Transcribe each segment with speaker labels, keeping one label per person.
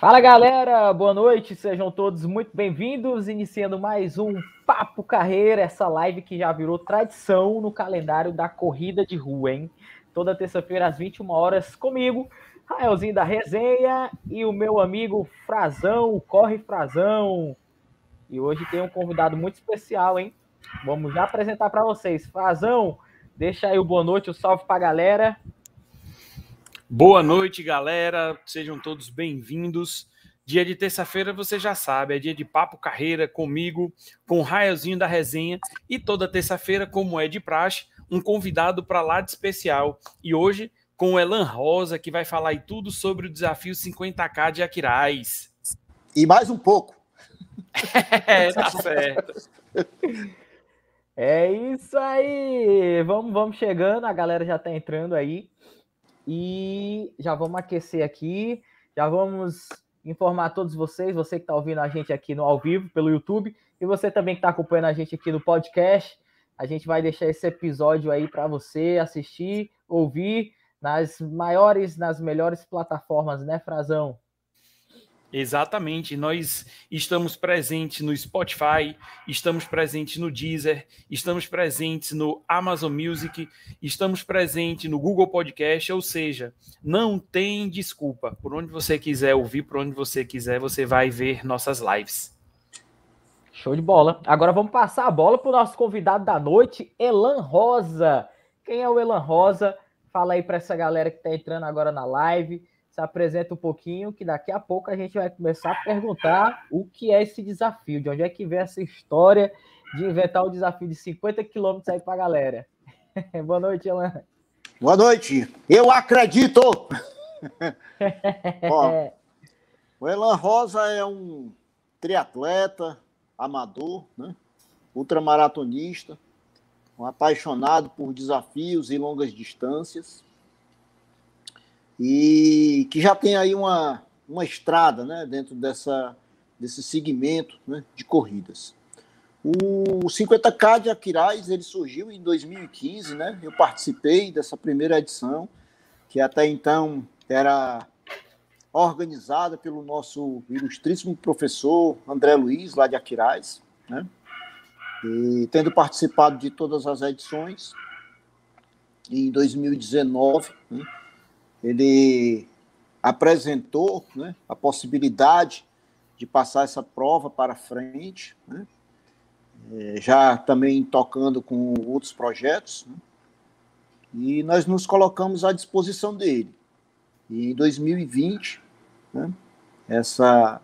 Speaker 1: Fala galera, boa noite, sejam todos muito bem-vindos. Iniciando mais um Papo Carreira, essa live que já virou tradição no calendário da corrida de rua, hein? Toda terça-feira às 21 horas comigo, Raelzinho da Resenha e o meu amigo Frazão, Corre Frazão. E hoje tem um convidado muito especial, hein? Vamos já apresentar para vocês. Frazão, deixa aí o boa noite, o salve para a galera.
Speaker 2: Boa noite, galera. Sejam todos bem-vindos. Dia de terça-feira, você já sabe, é dia de papo carreira comigo, com o Raiozinho da resenha. E toda terça-feira, como é de praxe, um convidado para lá de especial. E hoje, com o Elan Rosa, que vai falar aí tudo sobre o desafio 50K de Aquiraz.
Speaker 3: E mais um pouco.
Speaker 2: é, tá certo.
Speaker 1: É isso aí. Vamos, vamos chegando, a galera já tá entrando aí. E já vamos aquecer aqui, já vamos informar todos vocês, você que está ouvindo a gente aqui no ao vivo pelo YouTube e você também que está acompanhando a gente aqui no podcast. A gente vai deixar esse episódio aí para você assistir, ouvir nas maiores, nas melhores plataformas, né, Frazão?
Speaker 2: Exatamente, nós estamos presentes no Spotify, estamos presentes no Deezer, estamos presentes no Amazon Music, estamos presentes no Google Podcast, ou seja, não tem desculpa. Por onde você quiser ouvir, por onde você quiser, você vai ver nossas lives.
Speaker 1: Show de bola. Agora vamos passar a bola para o nosso convidado da noite, Elan Rosa. Quem é o Elan Rosa? Fala aí para essa galera que está entrando agora na live se apresenta um pouquinho, que daqui a pouco a gente vai começar a perguntar o que é esse desafio, de onde é que vem essa história de inventar o desafio de 50 quilômetros aí para a galera. Boa noite, Elan.
Speaker 3: Boa noite. Eu acredito! Ó, o Elan Rosa é um triatleta, amador, né? ultramaratonista, um apaixonado por desafios e longas distâncias e que já tem aí uma, uma estrada né, dentro dessa, desse segmento né, de corridas. O 50K de Aquiraz ele surgiu em 2015, né? Eu participei dessa primeira edição, que até então era organizada pelo nosso ilustríssimo professor André Luiz, lá de Aquiraz, né? E tendo participado de todas as edições, em 2019, né? ele apresentou né, a possibilidade de passar essa prova para frente, né, é, já também tocando com outros projetos, né, e nós nos colocamos à disposição dele. E em 2020, né, essa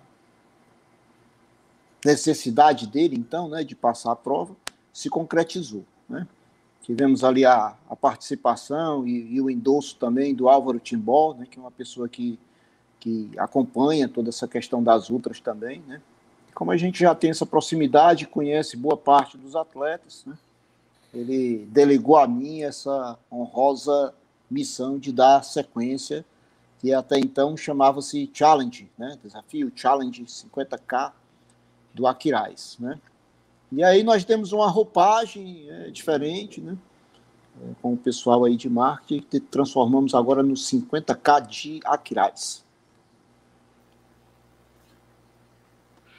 Speaker 3: necessidade dele, então, né, de passar a prova, se concretizou. Tivemos ali a, a participação e, e, o endosso também do Álvaro Timbó, né, que é uma pessoa que, que acompanha toda essa questão das ultras também. Né? Como a gente já tem essa proximidade, conhece boa parte dos atletas, né? ele delegou a mim essa honrosa missão de dar sequência, que até então chamava-se Challenge, né? desafio Challenge 50K do Aquiraz. Né? E aí nós temos uma roupagem é, diferente, né? É, com o pessoal aí de marketing, que transformamos agora no 50k de Aquiraz.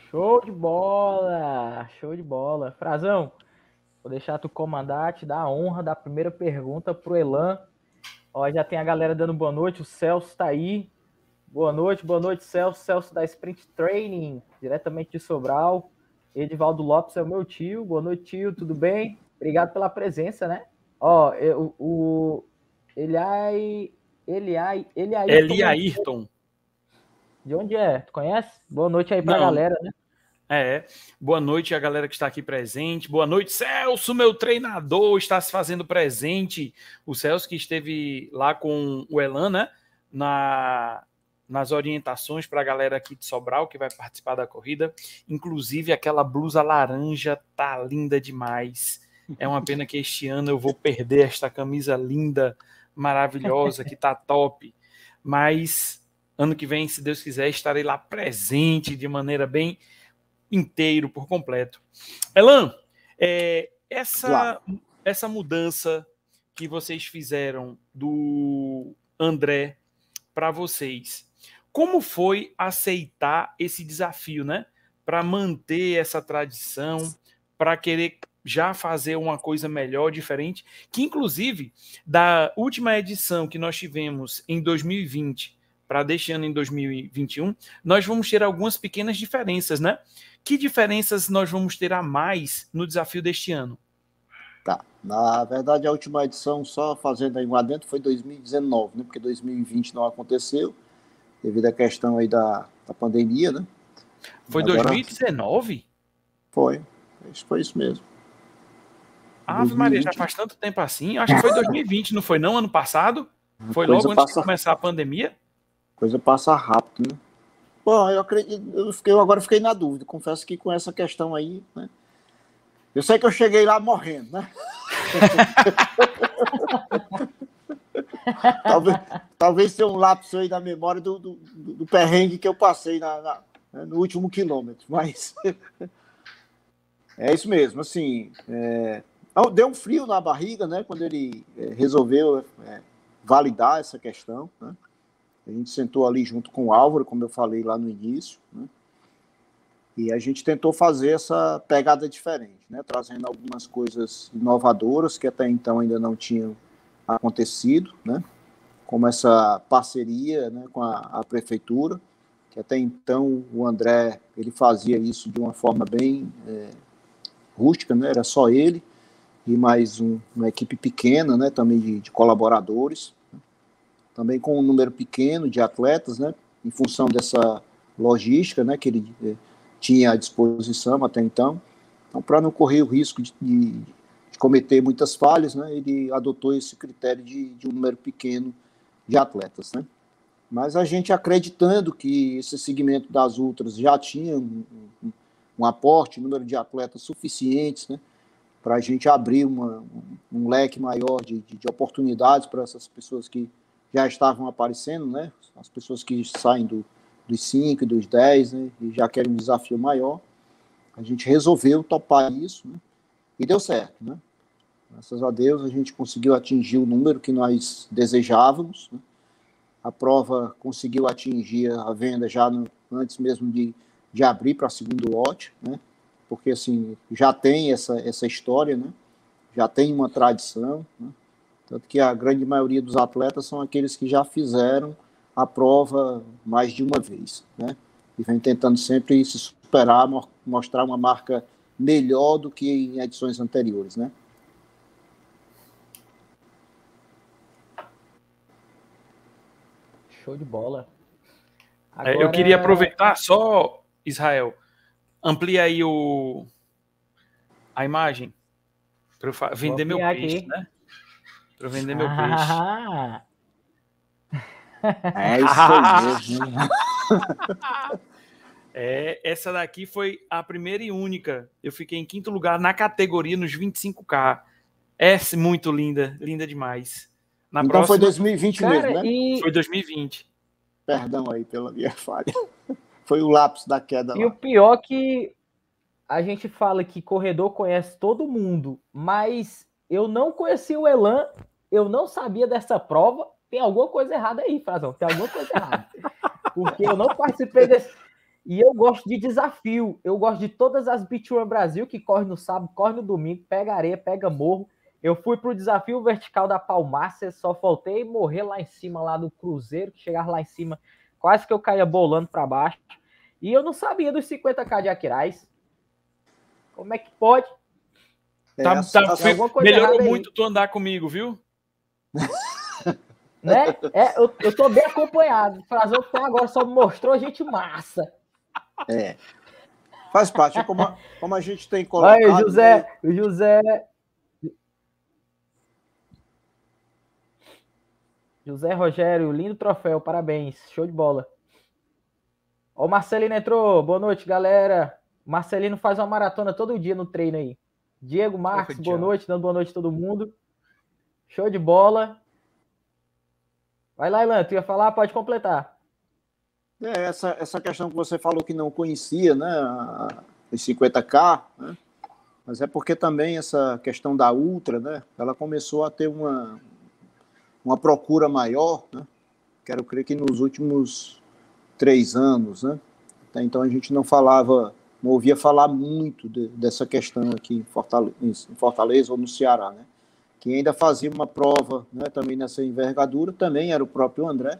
Speaker 1: Show de bola! Show de bola. Frazão, vou deixar tu comandar, te dar a honra da primeira pergunta pro Elan. Ó, já tem a galera dando boa noite, o Celso tá aí. Boa noite, boa noite, Celso. Celso da Sprint Training, diretamente de Sobral. Edivaldo Lopes é o meu tio. Boa noite, tio. Tudo bem? Obrigado pela presença, né? Ó, eu, o Eliai. Eliai. Eliai.
Speaker 2: Eli Ayrton.
Speaker 1: De onde é? Tu conhece? Boa noite aí pra Não. galera, né?
Speaker 2: É, boa noite a galera que está aqui presente. Boa noite, Celso, meu treinador, está se fazendo presente. O Celso que esteve lá com o Elan, né? Na, nas orientações para a galera aqui de Sobral que vai participar da corrida. Inclusive, aquela blusa laranja tá linda demais. É uma pena que este ano eu vou perder esta camisa linda, maravilhosa, que tá top. Mas ano que vem, se Deus quiser, estarei lá presente de maneira bem inteiro, por completo. Elan, é, essa, essa mudança que vocês fizeram do André para vocês, Como foi aceitar esse desafio, né? Para manter essa tradição, para querer já fazer uma coisa melhor, diferente, que inclusive da última edição que nós tivemos em 2020 para deste ano em 2021, nós vamos ter algumas pequenas diferenças, né? Que diferenças nós vamos ter a mais no desafio deste ano?
Speaker 3: Tá. Na verdade, a última edição, só fazendo aí um adentro, foi 2019, né? Porque 2020 não aconteceu, devido à questão aí da, da pandemia, né?
Speaker 2: Foi Agora, 2019?
Speaker 3: Foi. Foi isso mesmo.
Speaker 2: Ave Maria, já faz tanto tempo assim. Acho que foi 2020, não foi não? Ano passado? Foi logo antes passa... de começar a pandemia?
Speaker 3: Coisa passa rápido, né? Bom, eu acredito, eu, fiquei, eu agora fiquei na dúvida. Confesso que com essa questão aí, né? Eu sei que eu cheguei lá morrendo, né? talvez, talvez tenha um lapso aí na memória do, do, do perrengue que eu passei na, na, né, no último quilômetro, mas é isso mesmo, assim, é, deu um frio na barriga, né, quando ele é, resolveu é, validar essa questão, né? A gente sentou ali junto com o Álvaro, como eu falei lá no início, né? E a gente tentou fazer essa pegada diferente, né? Trazendo algumas coisas inovadoras que até então ainda não tinham acontecido, né? Como essa parceria né, com a, a prefeitura, que até então o André ele fazia isso de uma forma bem é, rústica, né? Era só ele e mais um, uma equipe pequena, né? Também de, de colaboradores também com um número pequeno de atletas, né, em função dessa logística, né, que ele eh, tinha à disposição até então. Então, para não correr o risco de, de, cometer muitas falhas, né, ele adotou esse critério de, de um número pequeno de atletas, né. Mas a gente acreditando que esse segmento das ultras já tinha um, um, aporte, um número de atletas suficientes, né, para a gente abrir uma, um, leque maior de, de, de oportunidades para essas pessoas que já estavam aparecendo, né? As pessoas que saem do, dos 5 e dos 10, né? E já querem um desafio maior. A gente resolveu topar isso, né? E deu certo, né? Graças a Deus a gente conseguiu atingir o número que nós desejávamos. Né? A prova conseguiu atingir a venda já no, antes mesmo de, de abrir para segundo lote, né? Porque assim já tem essa, essa história, né? Já tem uma tradição. Né? Tanto que a grande maioria dos atletas são aqueles que já fizeram a prova mais de uma vez, né? E vem tentando sempre se superar, mostrar uma marca melhor do que em edições anteriores, né?
Speaker 1: Show de bola.
Speaker 2: Agora... É, eu queria aproveitar só, Israel, amplia aí o a imagem para vender meu peixe, aqui. né? para vender meu ah, peixe.
Speaker 3: É isso mesmo.
Speaker 2: é, essa daqui foi a primeira e única. Eu fiquei em quinto lugar na categoria nos 25K. É muito linda, linda demais.
Speaker 3: Na então próxima... foi 2020 Cara, mesmo, né? E...
Speaker 2: Foi 2020.
Speaker 3: Perdão aí pela minha falha. Foi o lápis da queda.
Speaker 1: E lá. o pior que a gente fala que corredor conhece todo mundo, mas eu não conhecia o Elan, eu não sabia dessa prova. Tem alguma coisa errada aí, Frazão. Tem alguma coisa errada. Porque eu não participei desse. E eu gosto de desafio. Eu gosto de todas as Beach Run Brasil que corre no sábado, corre no domingo, pega areia, pega morro. Eu fui pro desafio vertical da Palmácia, só faltei morrer lá em cima, lá do Cruzeiro, que chegar lá em cima, quase que eu caía bolando para baixo. E eu não sabia dos 50k de Aquiraz. Como é que pode?
Speaker 2: Tá, tá, melhorou muito tu andar comigo, viu?
Speaker 1: né? É, eu, eu tô bem acompanhado. O Frazão até agora só mostrou gente massa.
Speaker 3: É. Faz parte, é como a, como a gente tem colocado.
Speaker 1: Aí, José, né? José. José Rogério, lindo troféu, parabéns, show de bola. Ó, o Marcelino entrou, boa noite, galera. Marcelino faz uma maratona todo dia no treino aí. Diego Marques, boa noite, dando boa noite a todo mundo. Show de bola. Vai lá, Ilan, tu ia falar? Pode completar.
Speaker 3: É, essa, essa questão que você falou que não conhecia, né, os 50K, né, mas é porque também essa questão da Ultra, né, ela começou a ter uma, uma procura maior, né, quero crer que nos últimos três anos, né? Então a gente não falava, não ouvia falar muito de, dessa questão aqui em Fortaleza, em Fortaleza ou no Ceará, né? Quem ainda fazia uma prova, né, também nessa envergadura, também era o próprio André,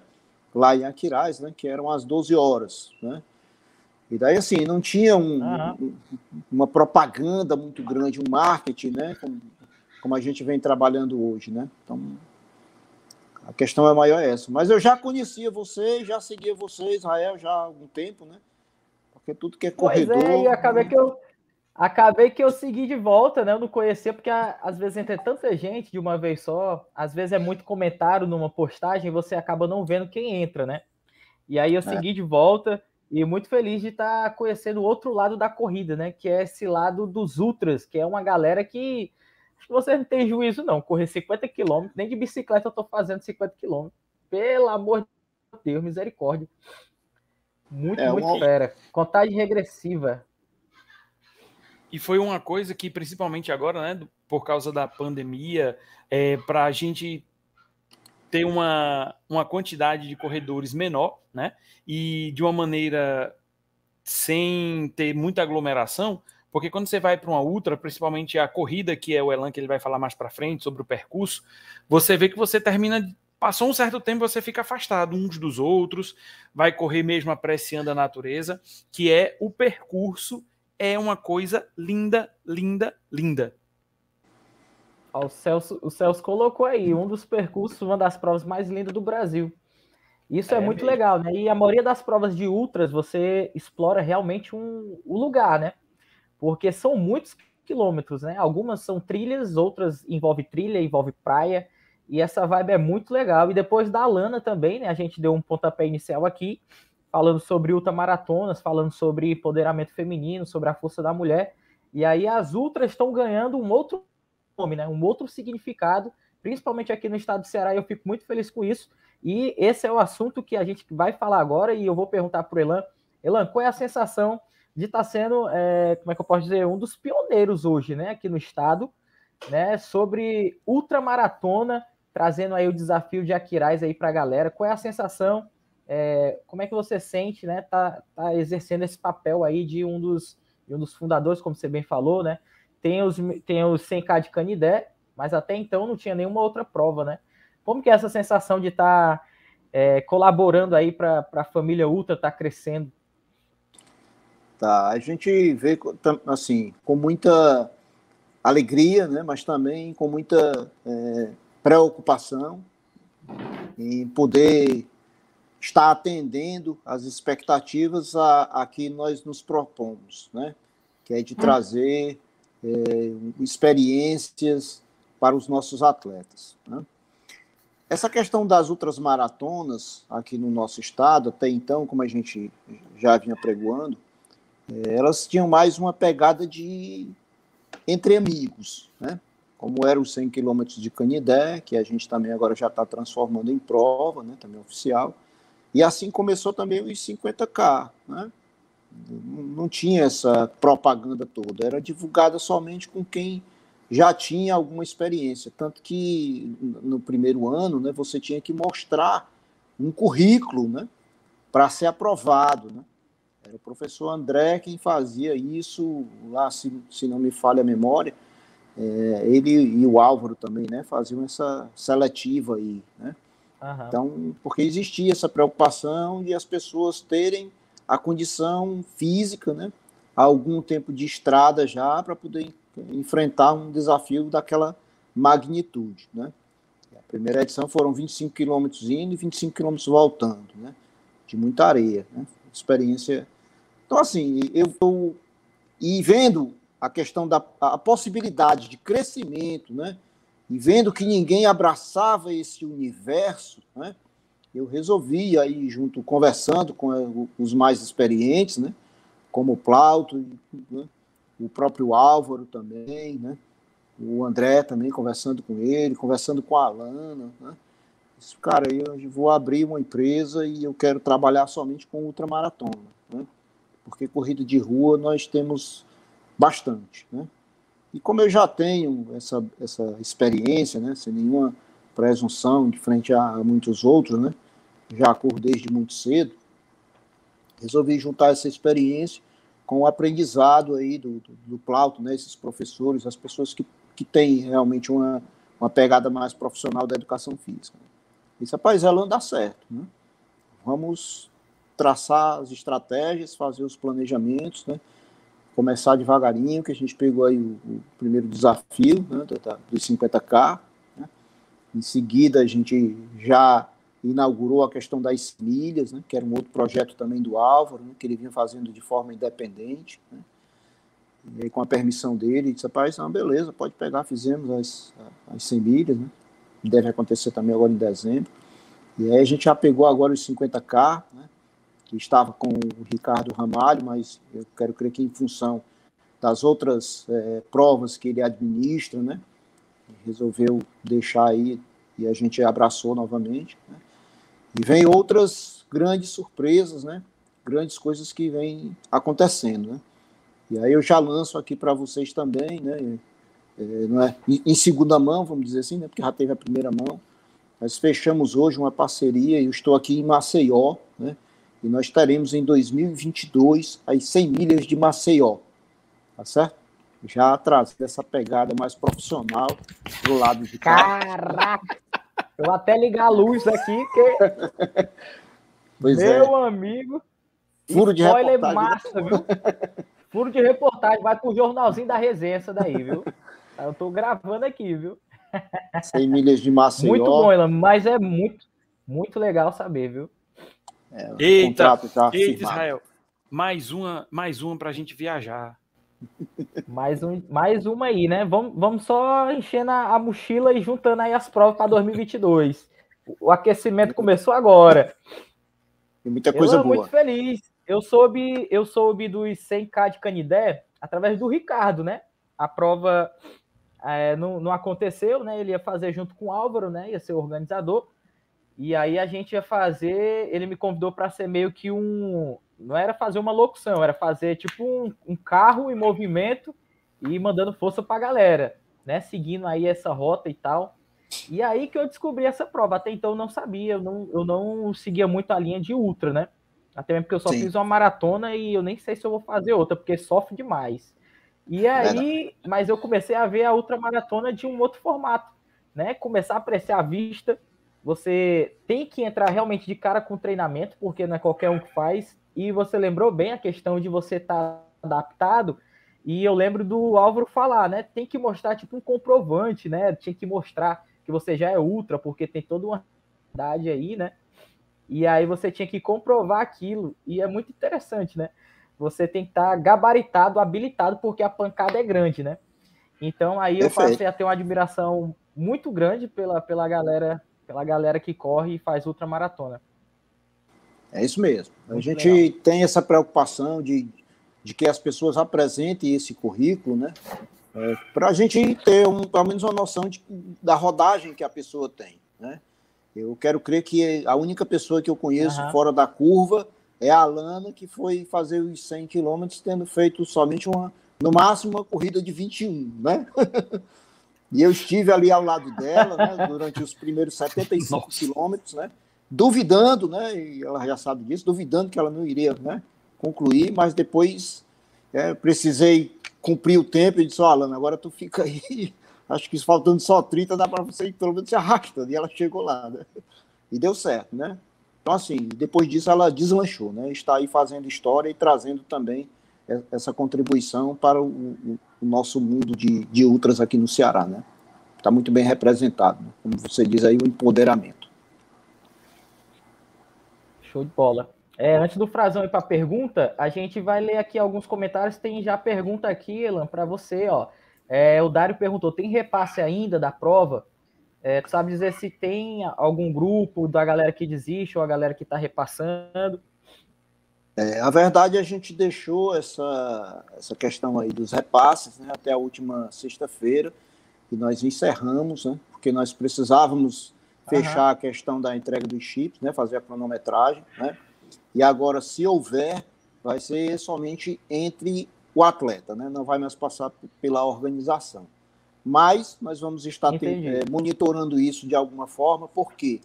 Speaker 3: lá em Aquiraz, né, que eram as 12 horas, né? E daí, assim, não tinha um, uhum. uma propaganda muito grande, um marketing, né? Como, como, a gente vem trabalhando hoje, né? Então, a questão é maior essa. Mas eu já conhecia vocês, já seguia vocês, Israel, já há algum tempo, né? Porque tudo que é corredor... Pois é,
Speaker 1: e acabei né? que eu... Acabei que eu segui de volta, né? Eu não conhecia, porque às vezes entre tanta gente de uma vez só, às vezes é muito comentário numa postagem, você acaba não vendo quem entra, né? E aí eu é. segui é. de volta, e muito feliz de estar tá conhecendo o outro lado da corrida, né? Que é esse lado dos ultras, que é uma galera que você não tem juízo, não. Correr 50 km, nem de bicicleta eu tô fazendo 50 km. Pelo amor de Deus, misericórdia. Muito, é, muito uma... fera. Contagem regressiva.
Speaker 2: E foi uma coisa que, principalmente agora, né, por causa da pandemia, é, para a gente ter uma, uma quantidade de corredores menor, né? E de uma maneira sem ter muita aglomeração, porque quando você vai para uma ultra, principalmente a corrida, que é o Elan que ele vai falar mais para frente sobre o percurso, você vê que você termina passou um certo tempo, você fica afastado uns dos outros, vai correr mesmo apreciando a natureza, que é o percurso é uma coisa linda, linda, linda.
Speaker 1: O Celso, o Celso colocou aí um dos percursos, uma das provas mais lindas do Brasil. Isso é, é muito mesmo. legal, né? E a maioria das provas de ultras você explora realmente um, o lugar, né? Porque são muitos quilômetros, né? Algumas são trilhas, outras envolve trilha, envolve praia. E essa vibe é muito legal. E depois da Lana também, né? A gente deu um pontapé inicial aqui, falando sobre ultramaratonas, falando sobre empoderamento feminino, sobre a força da mulher. E aí as ultras estão ganhando um outro nome, né? Um outro significado, principalmente aqui no estado do Ceará, e eu fico muito feliz com isso. E esse é o assunto que a gente vai falar agora, e eu vou perguntar para o Elan. Elan, qual é a sensação de estar tá sendo, é, como é que eu posso dizer, um dos pioneiros hoje, né, aqui no estado, né, sobre ultramaratona, trazendo aí o desafio de Aquiraz aí para a galera. Qual é a sensação? É, como é que você sente, né, tá, tá exercendo esse papel aí de um dos, de um dos fundadores, como você bem falou, né, tem os, tem os 100K de Canidé, mas até então não tinha nenhuma outra prova, né? Como que é essa sensação de estar tá, é, colaborando aí para a família Ultra estar tá crescendo?
Speaker 3: Tá, a gente vê assim com muita alegria, né? Mas também com muita é, preocupação em poder estar atendendo às expectativas a, a que nós nos propomos, né? Que é de hum. trazer é, experiências para os nossos atletas. Né? Essa questão das outras maratonas aqui no nosso estado, até então, como a gente já vinha pregoando, elas tinham mais uma pegada de entre amigos, né? como era os 100 quilômetros de Canidé, que a gente também agora já está transformando em prova, né? também oficial, e assim começou também os 50K, né? não tinha essa propaganda toda, era divulgada somente com quem já tinha alguma experiência. Tanto que no primeiro ano né, você tinha que mostrar um currículo né, para ser aprovado. Né? Era o professor André quem fazia isso, lá, se, se não me falha a memória. É, ele e o Álvaro também né, faziam essa seletiva aí. Né? Uhum. Então, porque existia essa preocupação de as pessoas terem a condição física, né? algum tempo de estrada já para poder enfrentar um desafio daquela magnitude, né? A primeira edição foram 25 quilômetros indo e 25 quilômetros voltando, né? De muita areia, né? Experiência. Então, assim, eu, eu e vendo a questão da a possibilidade de crescimento, né? E vendo que ninguém abraçava esse universo, né? eu resolvi aí junto conversando com eh, os mais experientes, né, como o Plauto, né, o próprio Álvaro também, né, o André também conversando com ele, conversando com a Alana, né, cara, eu vou abrir uma empresa e eu quero trabalhar somente com ultramaratona, né, porque corrida de rua nós temos bastante, né, e como eu já tenho essa, essa experiência, né, sem nenhuma presunção de frente a muitos outros, né, já corro desde muito cedo, resolvi juntar essa experiência com o aprendizado aí do, do, do Plauto, né, esses professores, as pessoas que, que têm realmente uma, uma pegada mais profissional da educação física. Isso, rapaz, ela dá certo. Né? Vamos traçar as estratégias, fazer os planejamentos, né? começar devagarinho, que a gente pegou aí o, o primeiro desafio né, dos 50K. Né? Em seguida, a gente já inaugurou a questão das milhas, né, que era um outro projeto também do Álvaro, né, que ele vinha fazendo de forma independente. Né, e aí, com a permissão dele, disse, rapaz, beleza, pode pegar, fizemos as, as 100 milhas, né, deve acontecer também agora em dezembro. E aí a gente já pegou agora os 50K, né, estava com o Ricardo Ramalho, mas eu quero crer que em função das outras é, provas que ele administra, né, resolveu deixar aí e a gente abraçou novamente. Né? E vem outras grandes surpresas, né? Grandes coisas que vêm acontecendo, né? E aí eu já lanço aqui para vocês também, né? É, não é, em segunda mão, vamos dizer assim, né? Porque já teve a primeira mão. Nós fechamos hoje uma parceria, eu estou aqui em Maceió, né? E nós teremos em 2022 as 100 milhas de Maceió, tá certo? Já trazendo essa pegada mais profissional do lado de
Speaker 1: cá. Caraca! Eu vou até ligar a luz aqui, que. Pois Meu é. amigo.
Speaker 3: Furo de spoiler reportagem. Né? massa,
Speaker 1: viu? Furo de reportagem. Vai pro jornalzinho da resenha essa daí, viu? Eu tô gravando aqui, viu?
Speaker 3: 100 milhas de Maceió.
Speaker 1: Muito bom, Elan, mas é muito, muito legal saber, viu?
Speaker 2: É, eita, eita Israel. Mais uma, mais uma pra gente viajar.
Speaker 1: Mais, um, mais uma aí, né? Vamos, vamos só enchendo a, a mochila e juntando aí as provas para 2022. O aquecimento começou agora.
Speaker 3: Tem muita coisa eu boa.
Speaker 1: muito feliz. Eu soube, eu soube dos 100k de Canidé através do Ricardo, né? A prova é, não, não aconteceu, né? Ele ia fazer junto com o Álvaro, né? Ia ser o organizador. E aí a gente ia fazer. Ele me convidou para ser meio que um não era fazer uma locução, era fazer tipo um, um carro em movimento e mandando força para a galera, né? Seguindo aí essa rota e tal. E aí que eu descobri essa prova. Até então eu não sabia, eu não, eu não seguia muito a linha de ultra, né? Até mesmo porque eu só Sim. fiz uma maratona e eu nem sei se eu vou fazer outra, porque sofre demais. E aí, é mas eu comecei a ver a ultramaratona de um outro formato, né? Começar a apreciar a vista. Você tem que entrar realmente de cara com treinamento, porque não é qualquer um que faz. E você lembrou bem a questão de você estar tá adaptado. E eu lembro do Álvaro falar, né? Tem que mostrar tipo um comprovante, né? Tinha que mostrar que você já é ultra, porque tem toda uma idade aí, né? E aí você tinha que comprovar aquilo. E é muito interessante, né? Você tem que estar tá gabaritado, habilitado, porque a pancada é grande, né? Então aí eu passei a ter uma admiração muito grande pela, pela galera, pela galera que corre e faz ultramaratona.
Speaker 3: É isso mesmo. A Muito gente legal. tem essa preocupação de, de que as pessoas apresentem esse currículo, né? É, para a gente ter um, pelo menos uma noção de, da rodagem que a pessoa tem, né? Eu quero crer que a única pessoa que eu conheço uhum. fora da curva é a Alana, que foi fazer os 100 quilômetros tendo feito somente uma, no máximo, uma corrida de 21, né? e eu estive ali ao lado dela, né, durante os primeiros 75 quilômetros, né? duvidando, né, e ela já sabe disso, duvidando que ela não iria né, concluir, mas depois é, precisei cumprir o tempo e disse, ó, Alana, agora tu fica aí, acho que faltando só 30, dá para você pelo menos ser rápida, e ela chegou lá, né? E deu certo, né? Então, assim, depois disso ela deslanchou, né? Está aí fazendo história e trazendo também essa contribuição para o, o, nosso mundo de, de ultras aqui no Ceará, né? Está muito bem representado, né? como você diz aí, o empoderamento.
Speaker 1: Show de bola. É, antes do Frazão ir para a pergunta, a gente vai ler aqui alguns comentários. Tem já pergunta aqui, Elan, para você. Ó. É, o Dário perguntou: tem repasse ainda da prova? É, tu sabe dizer se tem algum grupo da galera que desiste ou a galera que está repassando?
Speaker 3: É, a verdade, a gente deixou essa, essa questão aí dos repasses né, até a última sexta-feira e nós encerramos, né, porque nós precisávamos fechar uhum. a questão da entrega dos chips, né, fazer a cronometragem, né? E agora, se houver, vai ser somente entre o atleta, né? Não vai mais passar pela organização. Mas nós vamos estar é, monitorando isso de alguma forma, por quê?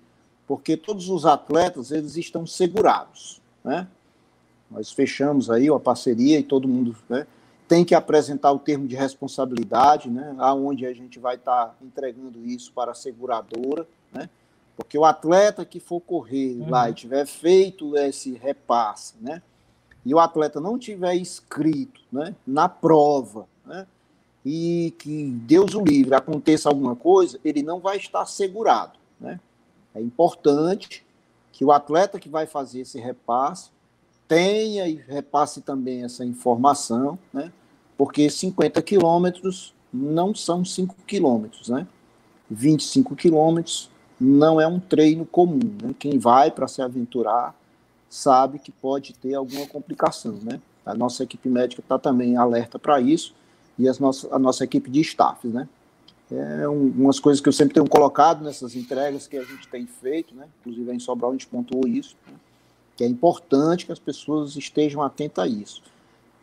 Speaker 3: Porque todos os atletas eles estão segurados, né? Nós fechamos aí uma parceria e todo mundo né, tem que apresentar o termo de responsabilidade, né, aonde a gente vai estar tá entregando isso para a seguradora, né, porque o atleta que for correr uhum. lá e tiver feito esse repasse, né, e o atleta não tiver inscrito né, na prova, né, e que Deus o livre aconteça alguma coisa, ele não vai estar segurado. Né? É importante que o atleta que vai fazer esse repasse tenha e repasse também essa informação, né? porque 50 quilômetros não são 5 quilômetros, né? 25 quilômetros não é um treino comum. Né? Quem vai para se aventurar sabe que pode ter alguma complicação, né? A nossa equipe médica está também alerta para isso e as nossa, a nossa equipe de staff, né? É um, umas coisas que eu sempre tenho colocado nessas entregas que a gente tem feito, né? Inclusive em Sobral a gente pontuou isso, né? Que é importante que as pessoas estejam atentas a isso.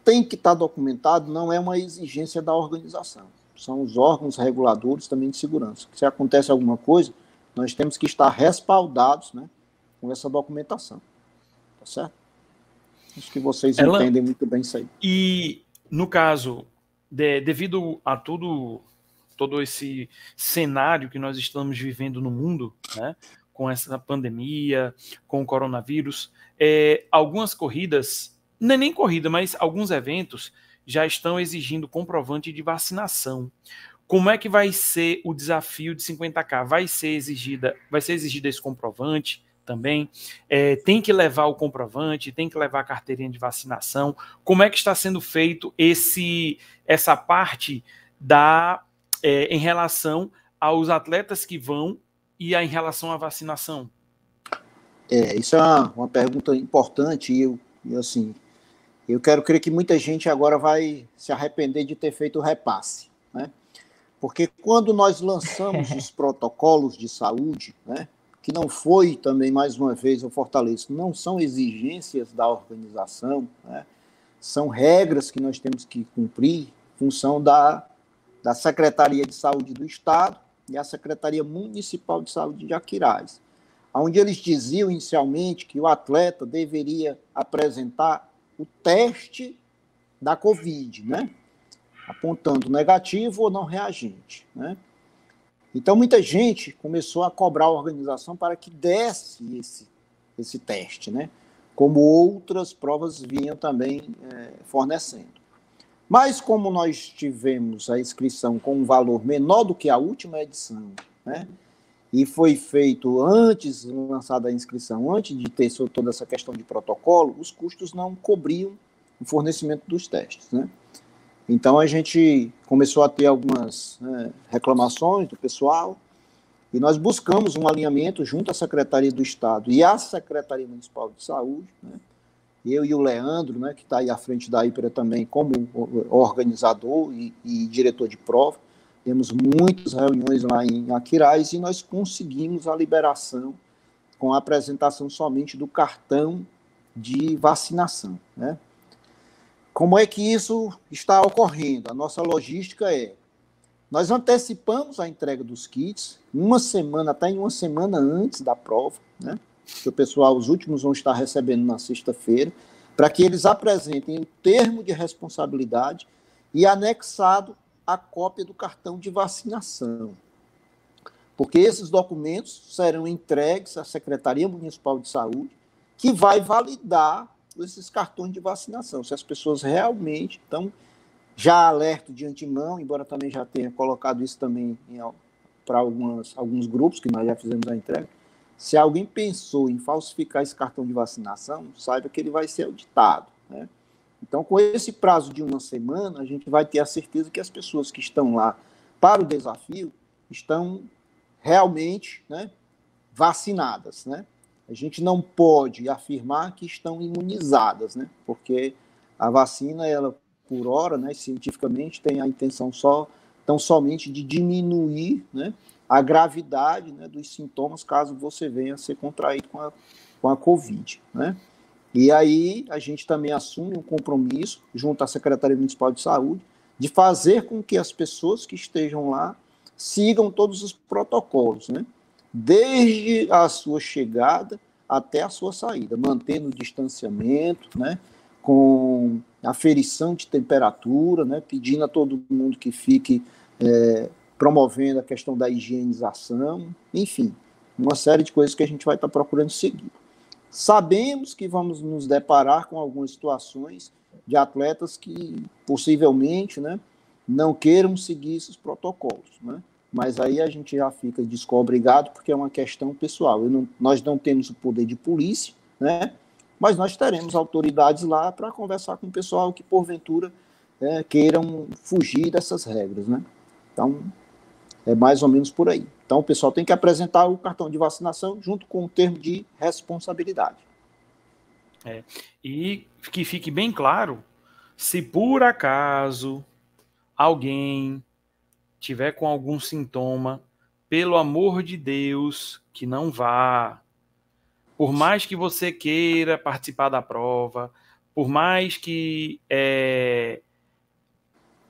Speaker 3: Tem que estar documentado, não é uma exigência da organização. São os órgãos reguladores também de segurança. Se acontece alguma coisa, nós temos que estar respaldados né, com essa documentação. Tá certo? Acho que vocês Ela... entendem muito bem isso aí.
Speaker 2: E, no caso, de, devido a tudo todo esse cenário que nós estamos vivendo no mundo, né, com essa pandemia, com o coronavírus, é, algumas corridas, não é nem corrida, mas alguns eventos já estão exigindo comprovante de vacinação. Como é que vai ser o desafio de 50K? Vai ser exigida, vai ser exigido esse comprovante? também. É, tem que levar o comprovante, tem que levar a carteirinha de vacinação. Como é que está sendo feito esse essa parte da é, em relação aos atletas que vão e a, em relação à vacinação?
Speaker 3: É, isso é uma, uma pergunta importante e eu, eu, assim, eu quero crer que muita gente agora vai se arrepender de ter feito o repasse, né? Porque quando nós lançamos os protocolos de saúde, né, que não foi também, mais uma vez, eu fortaleço, não são exigências da organização, né? são regras que nós temos que cumprir em função da, da Secretaria de Saúde do Estado e a Secretaria Municipal de Saúde de Aquiraz, onde eles diziam inicialmente que o atleta deveria apresentar o teste da Covid, né? apontando negativo ou não reagente. Né? Então, muita gente começou a cobrar a organização para que desse esse, esse teste, né? como outras provas vinham também é, fornecendo. Mas, como nós tivemos a inscrição com um valor menor do que a última edição, né? E foi feito antes, lançada a inscrição, antes de ter toda essa questão de protocolo, os custos não cobriam o fornecimento dos testes. Né? Então a gente começou a ter algumas né, reclamações do pessoal e nós buscamos um alinhamento junto à Secretaria do Estado e à Secretaria Municipal de Saúde, né, eu e o Leandro, né, que está aí à frente da IPRA também como organizador e, e, diretor de prova, temos muitas reuniões lá em Aquiraz e nós conseguimos a liberação com a apresentação somente do cartão de vacinação, né? Como é que isso está ocorrendo? A nossa logística é: nós antecipamos a entrega dos kits uma semana, até em uma semana antes da prova, né? Que o pessoal, os últimos, vão estar recebendo na sexta-feira, para que eles apresentem o termo de responsabilidade e anexado a cópia do cartão de vacinação. Porque esses documentos serão entregues à Secretaria Municipal de Saúde, que vai validar esses cartões de vacinação, se as pessoas realmente estão já alertam de antemão, embora também já tenha colocado isso também para alguns grupos que nós já fizemos a entrega, se alguém pensou em falsificar esse cartão de vacinação, saiba que ele vai ser auditado. Né? Então, com esse prazo de uma semana, a gente vai ter a certeza que as pessoas que estão lá para o desafio estão realmente né, vacinadas. Né? a gente não pode afirmar que estão imunizadas, né? Porque a vacina, ela por hora, né, cientificamente tem a intenção só tão somente de diminuir, né, a gravidade, né, dos sintomas caso você venha a ser contraído com a, com a COVID, né? E aí a gente também assume um compromisso junto à Secretaria Municipal de Saúde de fazer com que as pessoas que estejam lá sigam todos os protocolos, né? desde a sua chegada até a sua saída, mantendo o distanciamento, né? com aferição de temperatura, né, pedindo a todo mundo que fique é, promovendo a questão da higienização, enfim, uma série de coisas que a gente vai estar procurando seguir. Sabemos que vamos nos deparar com algumas situações de atletas que possivelmente né, não queiram seguir esses protocolos. Né? Mas aí a gente já fica descobrigado porque é uma questão pessoal. Não, nós não temos o poder de polícia, né? mas nós teremos autoridades lá para conversar com o pessoal que, porventura, é, queiram fugir dessas regras. Né? Então, é mais ou menos por aí. Então, o pessoal tem que apresentar o cartão de vacinação junto com o termo de responsabilidade.
Speaker 2: É. E que fique bem claro, se por acaso alguém tiver com algum sintoma, pelo amor de Deus, que não vá. Por mais que você queira participar da prova, por mais que é,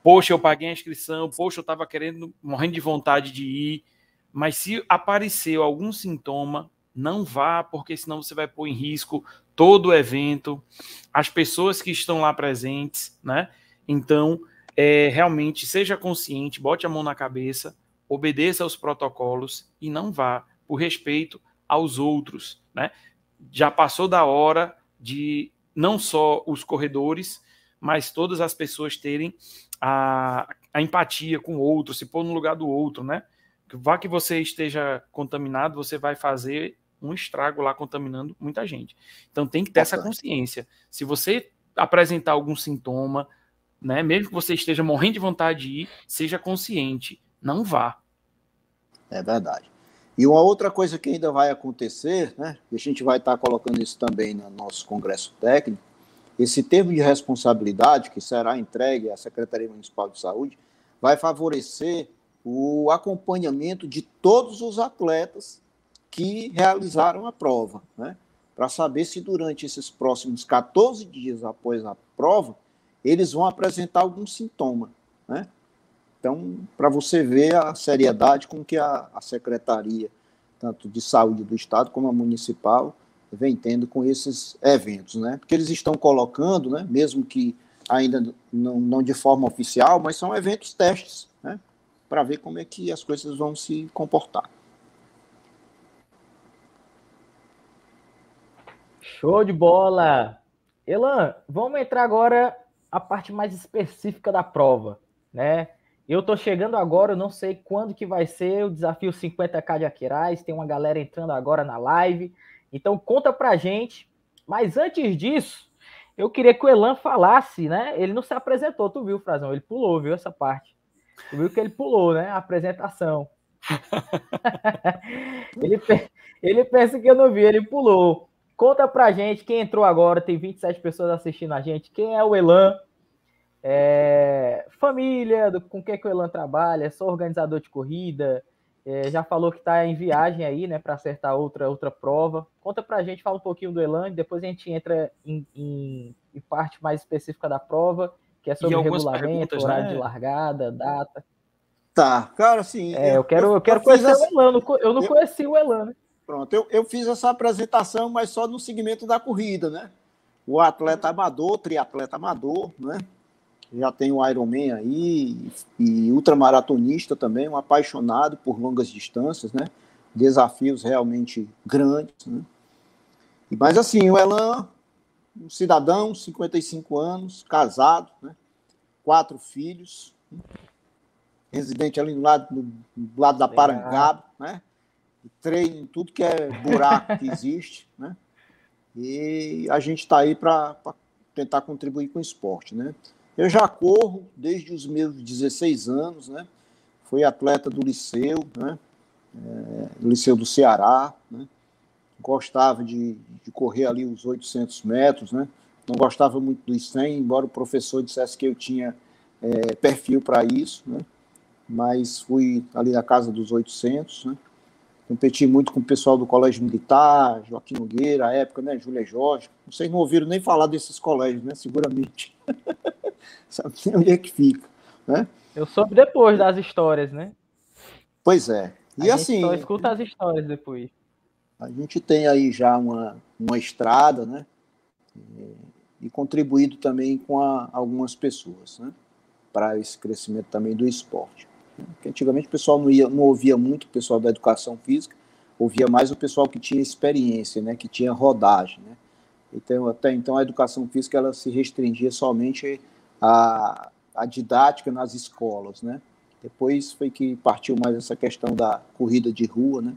Speaker 2: poxa, eu paguei a inscrição, poxa, eu estava querendo, morrendo de vontade de ir, mas se apareceu algum sintoma, não vá, porque senão você vai pôr em risco todo o evento, as pessoas que estão lá presentes, né? Então, é, realmente, seja consciente, bote a mão na cabeça, obedeça aos protocolos e não vá, por respeito aos outros, né? Já passou da hora de não só os corredores, mas todas as pessoas terem a, a empatia com o outro, se pôr no lugar do outro, né? Vá que você esteja contaminado, você vai fazer um estrago lá contaminando muita gente. Então tem que ter essa consciência. Se você apresentar algum sintoma, né, mesmo que você esteja morrendo de vontade de ir, seja consciente, não vá.
Speaker 3: É verdade. E uma outra coisa que ainda vai acontecer, né, e a gente vai estar colocando isso também no nosso congresso técnico, esse termo de responsabilidade que será entregue à Secretaria Municipal de Saúde vai favorecer o acompanhamento de todos os atletas que realizaram a prova, né? para saber se durante esses próximos 14 dias após a prova, eles vão apresentar algum sintoma. Né? Então, para você ver a seriedade com que a, a Secretaria, tanto de Saúde do Estado como a Municipal, vem tendo com esses eventos, né? Porque eles estão colocando, né, mesmo que ainda não, não de forma oficial, mas são eventos testes, né? Para ver como é que as coisas vão se comportar.
Speaker 1: Show de bola! Elan, vamos entrar agora a parte mais específica da prova, né? Eu tô chegando agora, eu não sei quando que vai ser o desafio 50k de Aquiraz, tem uma galera entrando agora na live. Então conta pra gente. Mas antes disso, eu queria que o Elan falasse, né? Ele não se apresentou, tu viu, Frazão? Ele pulou, viu essa parte. Tu viu que ele pulou, né? A apresentação. ele, ele pensa que eu não vi, ele pulou. Conta pra gente quem entrou agora, tem 27 pessoas assistindo a gente. Quem é o Elan? É, família, do, com quem que o Elan trabalha, sou organizador de corrida, é, já falou que está em viagem aí, né, para acertar outra, outra prova. Conta para a gente, fala um pouquinho do Elan, depois a gente entra em, em, em parte mais específica da prova, que é sobre regulamento, horário né? de largada, data.
Speaker 3: Tá, cara, sim.
Speaker 1: É, eu quero, eu quero conhecer essa... o Elan, eu não eu... conheci o Elan, né?
Speaker 3: Pronto, eu, eu fiz essa apresentação, mas só no segmento da corrida, né? O atleta amador, triatleta amador, né? Já tem o Ironman aí, e ultramaratonista também, um apaixonado por longas distâncias, né? Desafios realmente grandes, né? Mas assim, o Elan, um cidadão, 55 anos, casado, né? Quatro filhos, residente ali no lado, do lado da Parangaba, né? Treina em tudo que é buraco que existe, né? E a gente está aí para tentar contribuir com o esporte, né? Eu já corro desde os meus 16 anos, né? Fui atleta do Liceu, né? É, do Liceu do Ceará, né? Gostava de, de correr ali os 800 metros, né? Não gostava muito dos 100, embora o professor dissesse que eu tinha é, perfil para isso, né? Mas fui ali na casa dos 800, né? Competi muito com o pessoal do Colégio Militar, Joaquim Nogueira, à época, né? Júlia Jorge. Vocês não ouviram nem falar desses colégios, né? Seguramente. Sabe onde é que fica, né?
Speaker 1: Eu soube depois das histórias, né?
Speaker 3: Pois é.
Speaker 1: E a assim. Só escuta as histórias depois.
Speaker 3: A gente tem aí já uma, uma estrada, né? e contribuído também com a, algumas pessoas, né? Para esse crescimento também do esporte. Porque antigamente o pessoal não, ia, não ouvia muito o pessoal da educação física, ouvia mais o pessoal que tinha experiência, né? Que tinha rodagem, né? Então, até então a educação física ela se restringia somente à, à didática nas escolas, né? Depois foi que partiu mais essa questão da corrida de rua, né?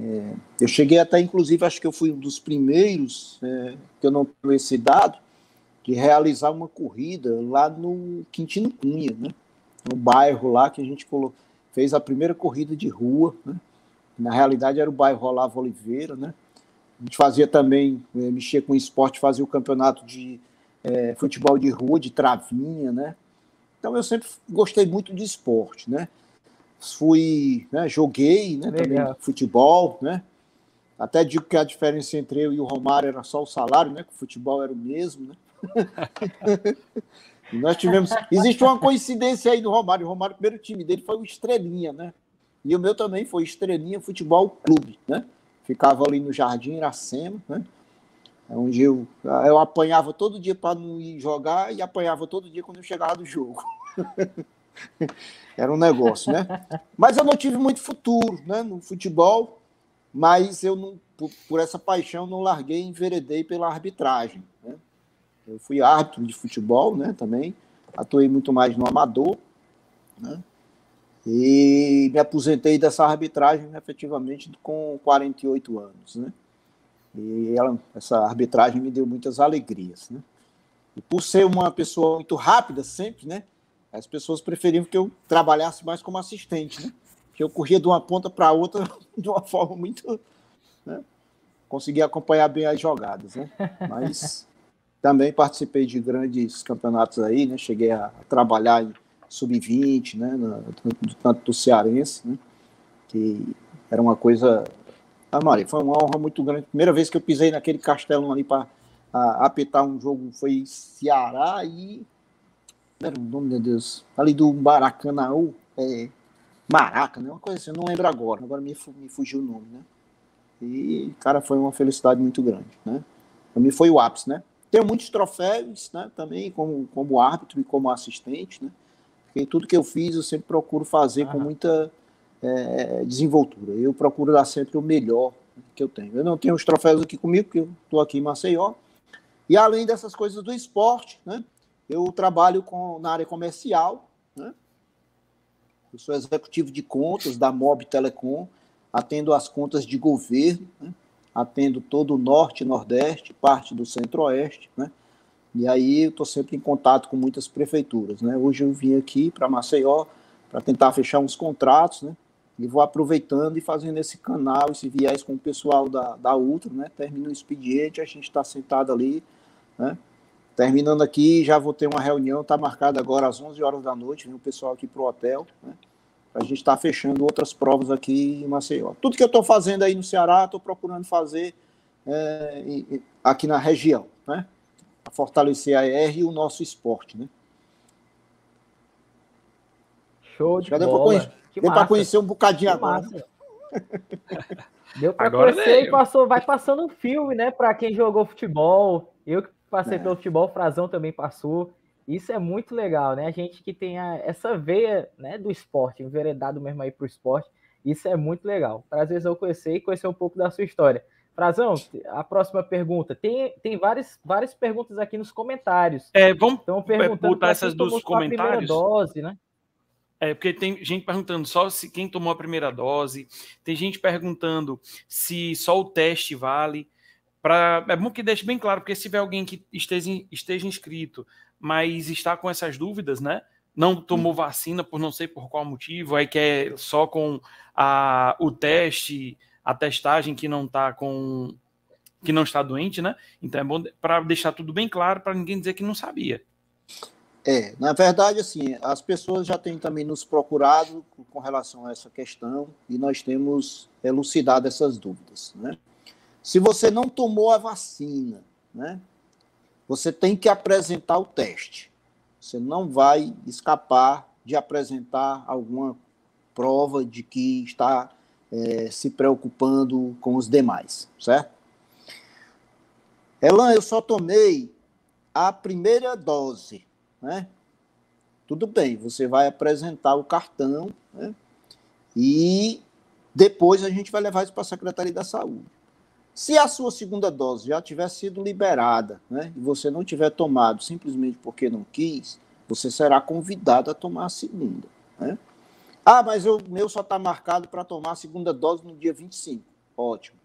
Speaker 3: É, eu cheguei até, inclusive, acho que eu fui um dos primeiros, é, que eu não tenho esse dado, de realizar uma corrida lá no Quintino Cunha, né? no bairro lá que a gente colocou, fez a primeira corrida de rua. Né? Na realidade era o bairro Olavo Oliveira. Né? A gente fazia também, é, mexia com esporte, fazia o campeonato de é, futebol de rua, de travinha. Né? Então eu sempre gostei muito de esporte. Né? fui, né, joguei, né, também futebol, né? Até digo que a diferença entre eu e o Romário era só o salário, né? Que o futebol era o mesmo, né? e nós tivemos. Existe uma coincidência aí do Romário. O Romário, o primeiro time dele foi o Estrelinha, né? E o meu também foi Estrelinha Futebol Clube, né? Ficava ali no Jardim Iracema, né? Onde eu, eu apanhava todo dia para não ir jogar e apanhava todo dia quando eu chegava do jogo. Era um negócio, né? Mas eu não tive muito futuro né, no futebol, mas eu não, por, por essa paixão não larguei e enveredei pela arbitragem. Né? Eu fui árbitro de futebol né, também, atuei muito mais no amador, né? E me aposentei dessa arbitragem efetivamente com 48 anos, né? E ela, essa arbitragem me deu muitas alegrias, né? E por ser uma pessoa muito rápida sempre, né? As pessoas preferiam que eu trabalhasse mais como assistente, né? Que eu corria de uma ponta para outra de uma forma muito. Né? Conseguia acompanhar bem as jogadas, né? Mas também participei de grandes campeonatos aí, né? Cheguei a, trabalhar em sub-20, né? No, tanto do cearense, né? Que era uma coisa. Ah, Maria, foi uma honra muito grande. Primeira vez que eu pisei naquele castelão ali para apitar um jogo foi Ceará e era o nome, meu Deus? Ali do Maracanãú, é, Maraca, né? Uma coisa assim, eu não lembro agora. Agora me, me fugiu o nome, né? E, cara, foi uma felicidade muito grande, né? Para mim foi o ápice, né? Tenho muitos troféus, né? Também como, como árbitro e como assistente, né? Porque tudo que eu fiz eu sempre procuro fazer com muita é, desenvoltura. Eu procuro dar sempre o melhor que eu tenho. Eu não tenho os troféus aqui comigo, porque eu estou aqui em Maceió. E além dessas coisas do esporte, né? Eu trabalho com, na área comercial, né? Eu sou executivo de contas da Mob Telecom, atendo as contas de governo, né? atendo todo o norte, nordeste, parte do centro-oeste, né? E aí eu estou sempre em contato com muitas prefeituras, né? Hoje eu vim aqui para Maceió para tentar fechar uns contratos, né? E vou aproveitando e fazendo esse canal, esse viés com o pessoal da, da Ultra, né? Termina o expediente, a gente está sentado ali, né? Terminando aqui, já vou ter uma reunião, está marcada agora às 11 horas da noite, vem o pessoal aqui para o hotel, né? a gente está fechando outras provas aqui em Maceió. Tudo que eu estou fazendo aí no Ceará, estou procurando fazer é, aqui na região, né? Fortalecer a ER e o nosso esporte, né?
Speaker 1: Show de Já bola.
Speaker 3: Deu para conhecer um bocadinho que agora.
Speaker 1: Deu para conhecer e passou, vai passando um filme, né? Para quem jogou futebol. Eu que passei é. pelo futebol, o Frazão também passou. Isso é muito legal, né? A gente que tem a, essa veia né, do esporte, enveredado mesmo aí para o esporte, isso é muito legal. Prazer eu conhecer e conhecer um pouco da sua história. Frazão, a próxima pergunta. Tem, tem várias, várias perguntas aqui nos comentários.
Speaker 2: É, vamos então, perguntando botar essas dos comentários.
Speaker 1: dose, né?
Speaker 2: É, porque tem gente perguntando só se quem tomou a primeira dose, tem gente perguntando se só o teste vale. Pra, é bom que deixe bem claro, porque se tiver alguém que esteja, esteja inscrito, mas está com essas dúvidas, né? Não tomou vacina por não sei por qual motivo, aí quer só com a, o teste, a testagem que não está com que não está doente, né? Então é bom para deixar tudo bem claro para ninguém dizer que não sabia.
Speaker 3: É, na verdade, assim, as pessoas já têm também nos procurado com relação a essa questão e nós temos elucidado essas dúvidas, né? Se você não tomou a vacina, né, você tem que apresentar o teste. Você não vai escapar de apresentar alguma prova de que está é, se preocupando com os demais, certo? Elan, eu só tomei a primeira dose, né? Tudo bem, você vai apresentar o cartão, né? E depois a gente vai levar isso para a Secretaria da Saúde. Se a sua segunda dose já tiver sido liberada, né, e você não tiver tomado simplesmente porque não quis, você será convidado a tomar a segunda. Né? Ah, mas o meu só está marcado para tomar a segunda dose no dia 25. Ótimo.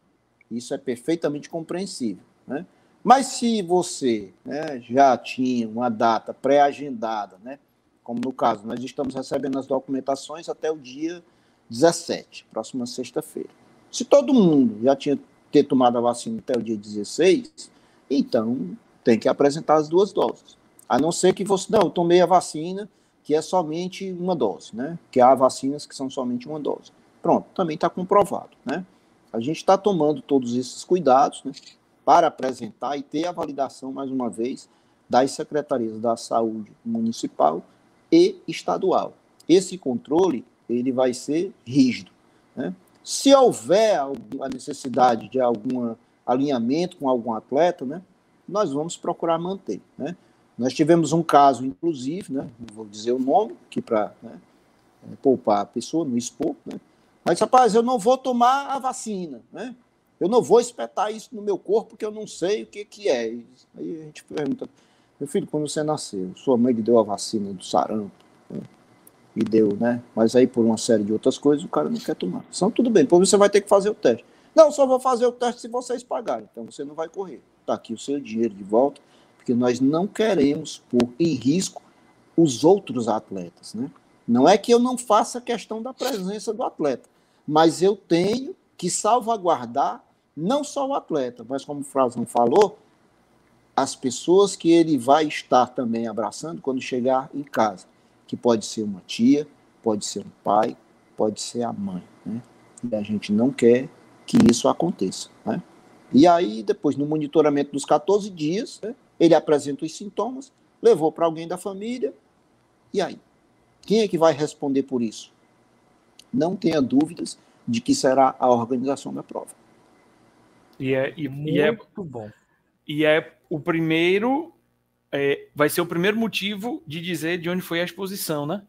Speaker 3: Isso é perfeitamente compreensível. Né? Mas se você né, já tinha uma data pré-agendada, né, como no caso, nós estamos recebendo as documentações até o dia 17, próxima sexta-feira. Se todo mundo já tinha ter tomado a vacina até o dia 16, então tem que apresentar as duas doses. A não ser que você, não, eu tomei a vacina, que é somente uma dose, né? Que há vacinas que são somente uma dose. Pronto, também está comprovado, né? A gente está tomando todos esses cuidados, né? Para apresentar e ter a validação, mais uma vez, das secretarias da saúde municipal e estadual. Esse controle, ele vai ser rígido, né? Se houver a necessidade de algum alinhamento com algum atleta, né, nós vamos procurar manter. Né? Nós tivemos um caso, inclusive, né, não vou dizer o nome, que para né, é, poupar a pessoa, não expor, né? mas, rapaz, eu não vou tomar a vacina, né? Eu não vou espetar isso no meu corpo porque eu não sei o que, que é. Aí a gente pergunta, meu filho, quando você nasceu, sua mãe lhe deu a vacina do sarampo, né? e deu, né? Mas aí por uma série de outras coisas o cara não quer tomar. Então tudo bem, depois você vai ter que fazer o teste. Não, só vou fazer o teste se vocês pagarem. Então você não vai correr. Está aqui o seu dinheiro de volta, porque nós não queremos pôr em risco os outros atletas, né? Não é que eu não faça questão da presença do atleta, mas eu tenho que salvaguardar não só o atleta, mas como o Frazão falou, as pessoas que ele vai estar também abraçando quando chegar em casa que pode ser uma tia, pode ser um pai, pode ser a mãe. Né? E a gente não quer que isso aconteça. Né? E aí, depois, no monitoramento dos 14 dias, né, ele apresenta os sintomas, levou para alguém da família, e aí? Quem é que vai responder por isso? Não tenha dúvidas de que será a organização da prova.
Speaker 2: E é, e, e é muito bom. E é o primeiro é, vai ser o primeiro motivo de dizer de onde foi a exposição, né?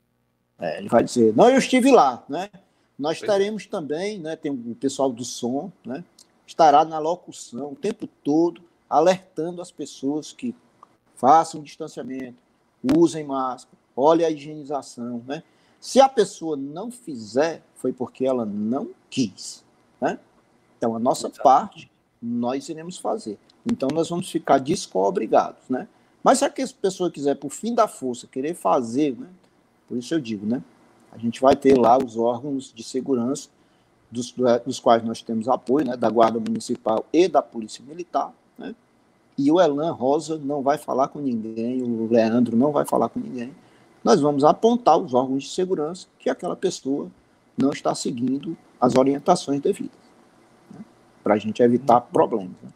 Speaker 3: É, ele vai dizer, não, eu estive lá, né? Nós estaremos também, né? Tem o pessoal do som, né? Estará na locução o tempo todo, alertando as pessoas que façam distanciamento, usem máscara, olhem a higienização, né? Se a pessoa não fizer, foi porque ela não quis, né? Então, a nossa Exatamente. parte, nós iremos fazer. Então, nós vamos ficar descobrigados, né? Mas se a pessoa quiser, por fim da força, querer fazer, né? por isso eu digo, né? A gente vai ter lá os órgãos de segurança, dos, dos quais nós temos apoio, né? Da Guarda Municipal e da Polícia Militar, né? E o Elan Rosa não vai falar com ninguém, o Leandro não vai falar com ninguém. Nós vamos apontar os órgãos de segurança que aquela pessoa não está seguindo as orientações devidas. Para a gente evitar problemas. Né?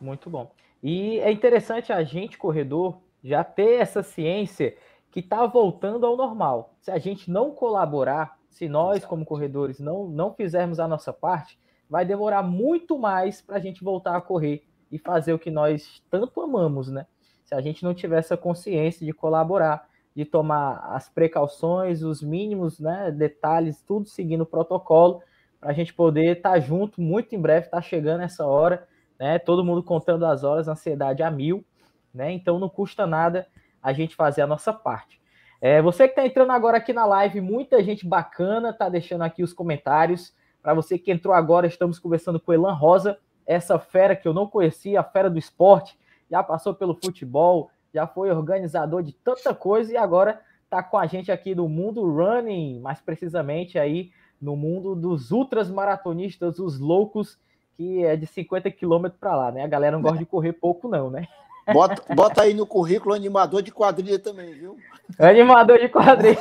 Speaker 1: Muito bom. E é interessante a gente, corredor, já ter essa ciência que está voltando ao normal. Se a gente não colaborar, se nós, como corredores, não, não fizermos a nossa parte, vai demorar muito mais para a gente voltar a correr e fazer o que nós tanto amamos, né? Se a gente não tiver essa consciência de colaborar, de tomar as precauções, os mínimos né, detalhes, tudo seguindo o protocolo, para a gente poder estar tá junto muito em breve, está chegando essa hora né? Todo mundo contando as horas, ansiedade a mil, né? Então não custa nada a gente fazer a nossa parte. É, você que está entrando agora aqui na live, muita gente bacana está deixando aqui os comentários. Para você que entrou agora, estamos conversando com Elan Rosa, essa fera que eu não conhecia, a fera do esporte, já passou pelo futebol, já foi organizador de tanta coisa e agora está com a gente aqui no mundo running, mais precisamente aí no mundo dos ultras maratonistas, os loucos que é de 50 quilômetros para lá, né? A galera não gosta de correr pouco, não, né?
Speaker 3: Bota, bota aí no currículo animador de quadrilha também, viu?
Speaker 1: Animador de quadrilha.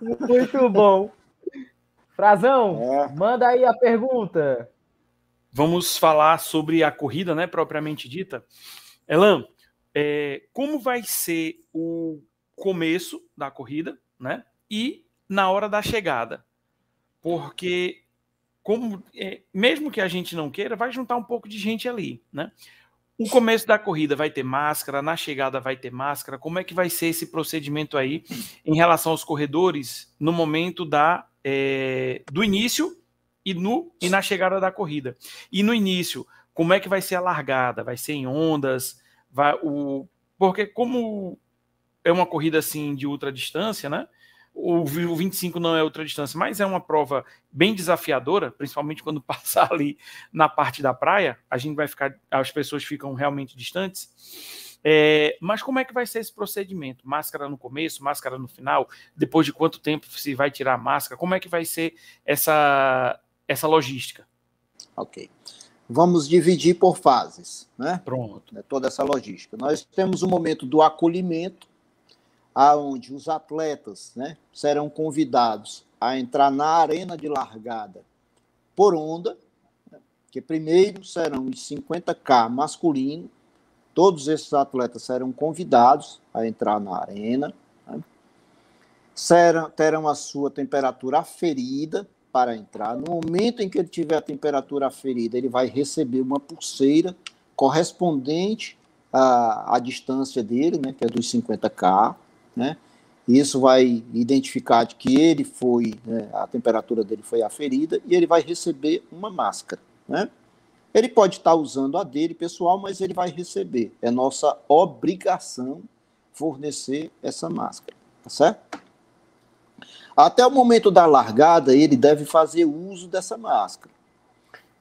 Speaker 1: Muito bom. Frazão, é. manda aí a pergunta.
Speaker 2: Vamos falar sobre a corrida, né, propriamente dita. Elan, é, como vai ser o começo da corrida, né, e na hora da chegada? Porque como é, mesmo que a gente não queira, vai juntar um pouco de gente ali, né? o começo da corrida vai ter máscara, na chegada vai ter máscara. Como é que vai ser esse procedimento aí em relação aos corredores no momento da, é, do início e, no, e na chegada da corrida? E no início, como é que vai ser a largada? Vai ser em ondas? Vai, o, porque como é uma corrida assim de ultra distância, né? O 25 não é outra distância, mas é uma prova bem desafiadora, principalmente quando passar ali na parte da praia, a gente vai ficar, as pessoas ficam realmente distantes. É, mas como é que vai ser esse procedimento? Máscara no começo, máscara no final? Depois de quanto tempo se vai tirar a máscara? Como é que vai ser essa, essa logística?
Speaker 3: Ok. Vamos dividir por fases, né?
Speaker 2: Pronto.
Speaker 3: Né, toda essa logística. Nós temos o momento do acolhimento, aonde os atletas né, serão convidados a entrar na arena de largada por onda, né, que primeiro serão os 50K masculino, todos esses atletas serão convidados a entrar na arena, né, serão, terão a sua temperatura aferida para entrar. No momento em que ele tiver a temperatura aferida, ele vai receber uma pulseira correspondente à, à distância dele, né, que é dos 50K né? Isso vai identificar que ele foi, né, a temperatura dele foi aferida e ele vai receber uma máscara, né? Ele pode estar usando a dele pessoal, mas ele vai receber. É nossa obrigação fornecer essa máscara, tá certo? Até o momento da largada, ele deve fazer uso dessa máscara.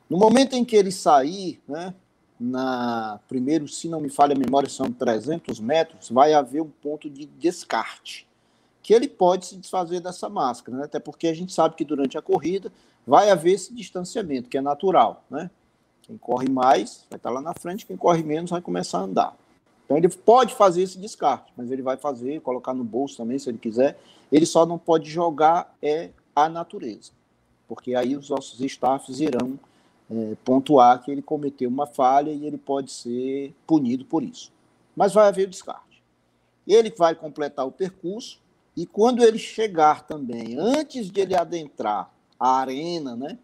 Speaker 3: No momento em que ele sair, né, na primeiro, se não me falha a memória, são 300 metros, vai haver um ponto de descarte, que ele pode se desfazer dessa máscara, né? até porque a gente sabe que durante a corrida vai haver esse distanciamento, que é natural, né? Quem corre mais vai estar lá na frente, quem corre menos vai começar a andar. Então ele pode fazer esse descarte, mas ele vai fazer, colocar no bolso também, se ele quiser. Ele só não pode jogar é a natureza, porque aí os nossos staffs irão é, pontuar que ele cometeu uma falha e ele pode ser punido por isso. Mas vai haver o descarte. Ele vai completar o percurso e quando ele chegar também, antes de ele adentrar a arena, né,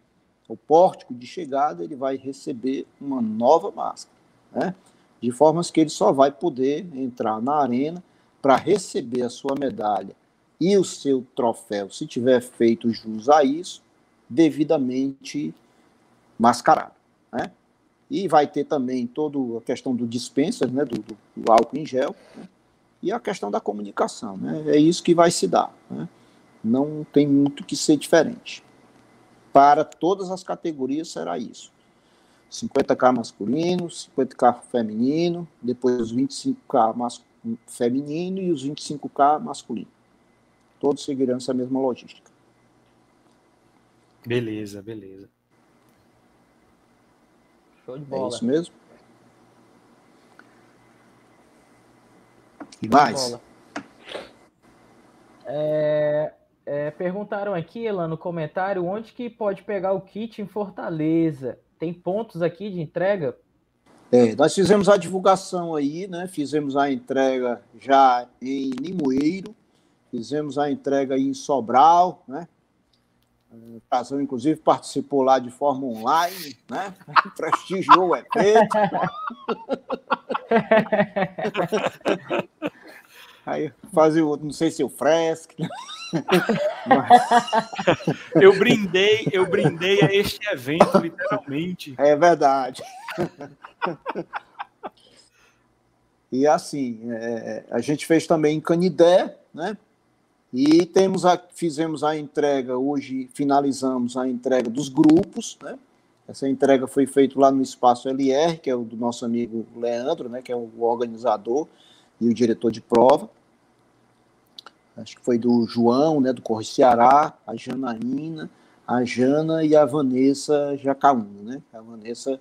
Speaker 3: o pórtico de chegada, ele vai receber uma nova máscara, né, de formas que ele só vai poder entrar na arena para receber a sua medalha e o seu troféu, se tiver feito jus a isso, devidamente mascarado. Né? E vai ter também toda a questão do dispensa, né, do, do, do álcool em gel, né? e a questão da comunicação. Né? É isso que vai se dar. Né? Não tem muito que ser diferente. Para todas as categorias será isso. 50K masculino, 50K feminino, depois os 25K mas, feminino e os 25K masculino. Todos seguirão essa mesma logística.
Speaker 2: Beleza, beleza.
Speaker 1: Show de bola.
Speaker 3: É isso mesmo? E mais?
Speaker 1: É, é, perguntaram aqui, lá no comentário, onde que pode pegar o kit em Fortaleza? Tem pontos aqui de entrega?
Speaker 3: É, nós fizemos a divulgação aí, né? Fizemos a entrega já em Limoeiro, fizemos a entrega aí em Sobral, né? O Casão, inclusive, participou lá de forma online, né? Prestigiou o evento. Aí fazia o, não sei se o fresco.
Speaker 2: Mas... Eu brindei, eu brindei a este evento, literalmente.
Speaker 3: É verdade. E assim, é, a gente fez também em Canidé, né? E temos a, fizemos a entrega, hoje finalizamos a entrega dos grupos, né? Essa entrega foi feita lá no Espaço LR, que é o do nosso amigo Leandro, né, que é o organizador e o diretor de prova. Acho que foi do João, né, do Corre Ceará, a Janaína, a Jana e a Vanessa Jacaúna, né? A Vanessa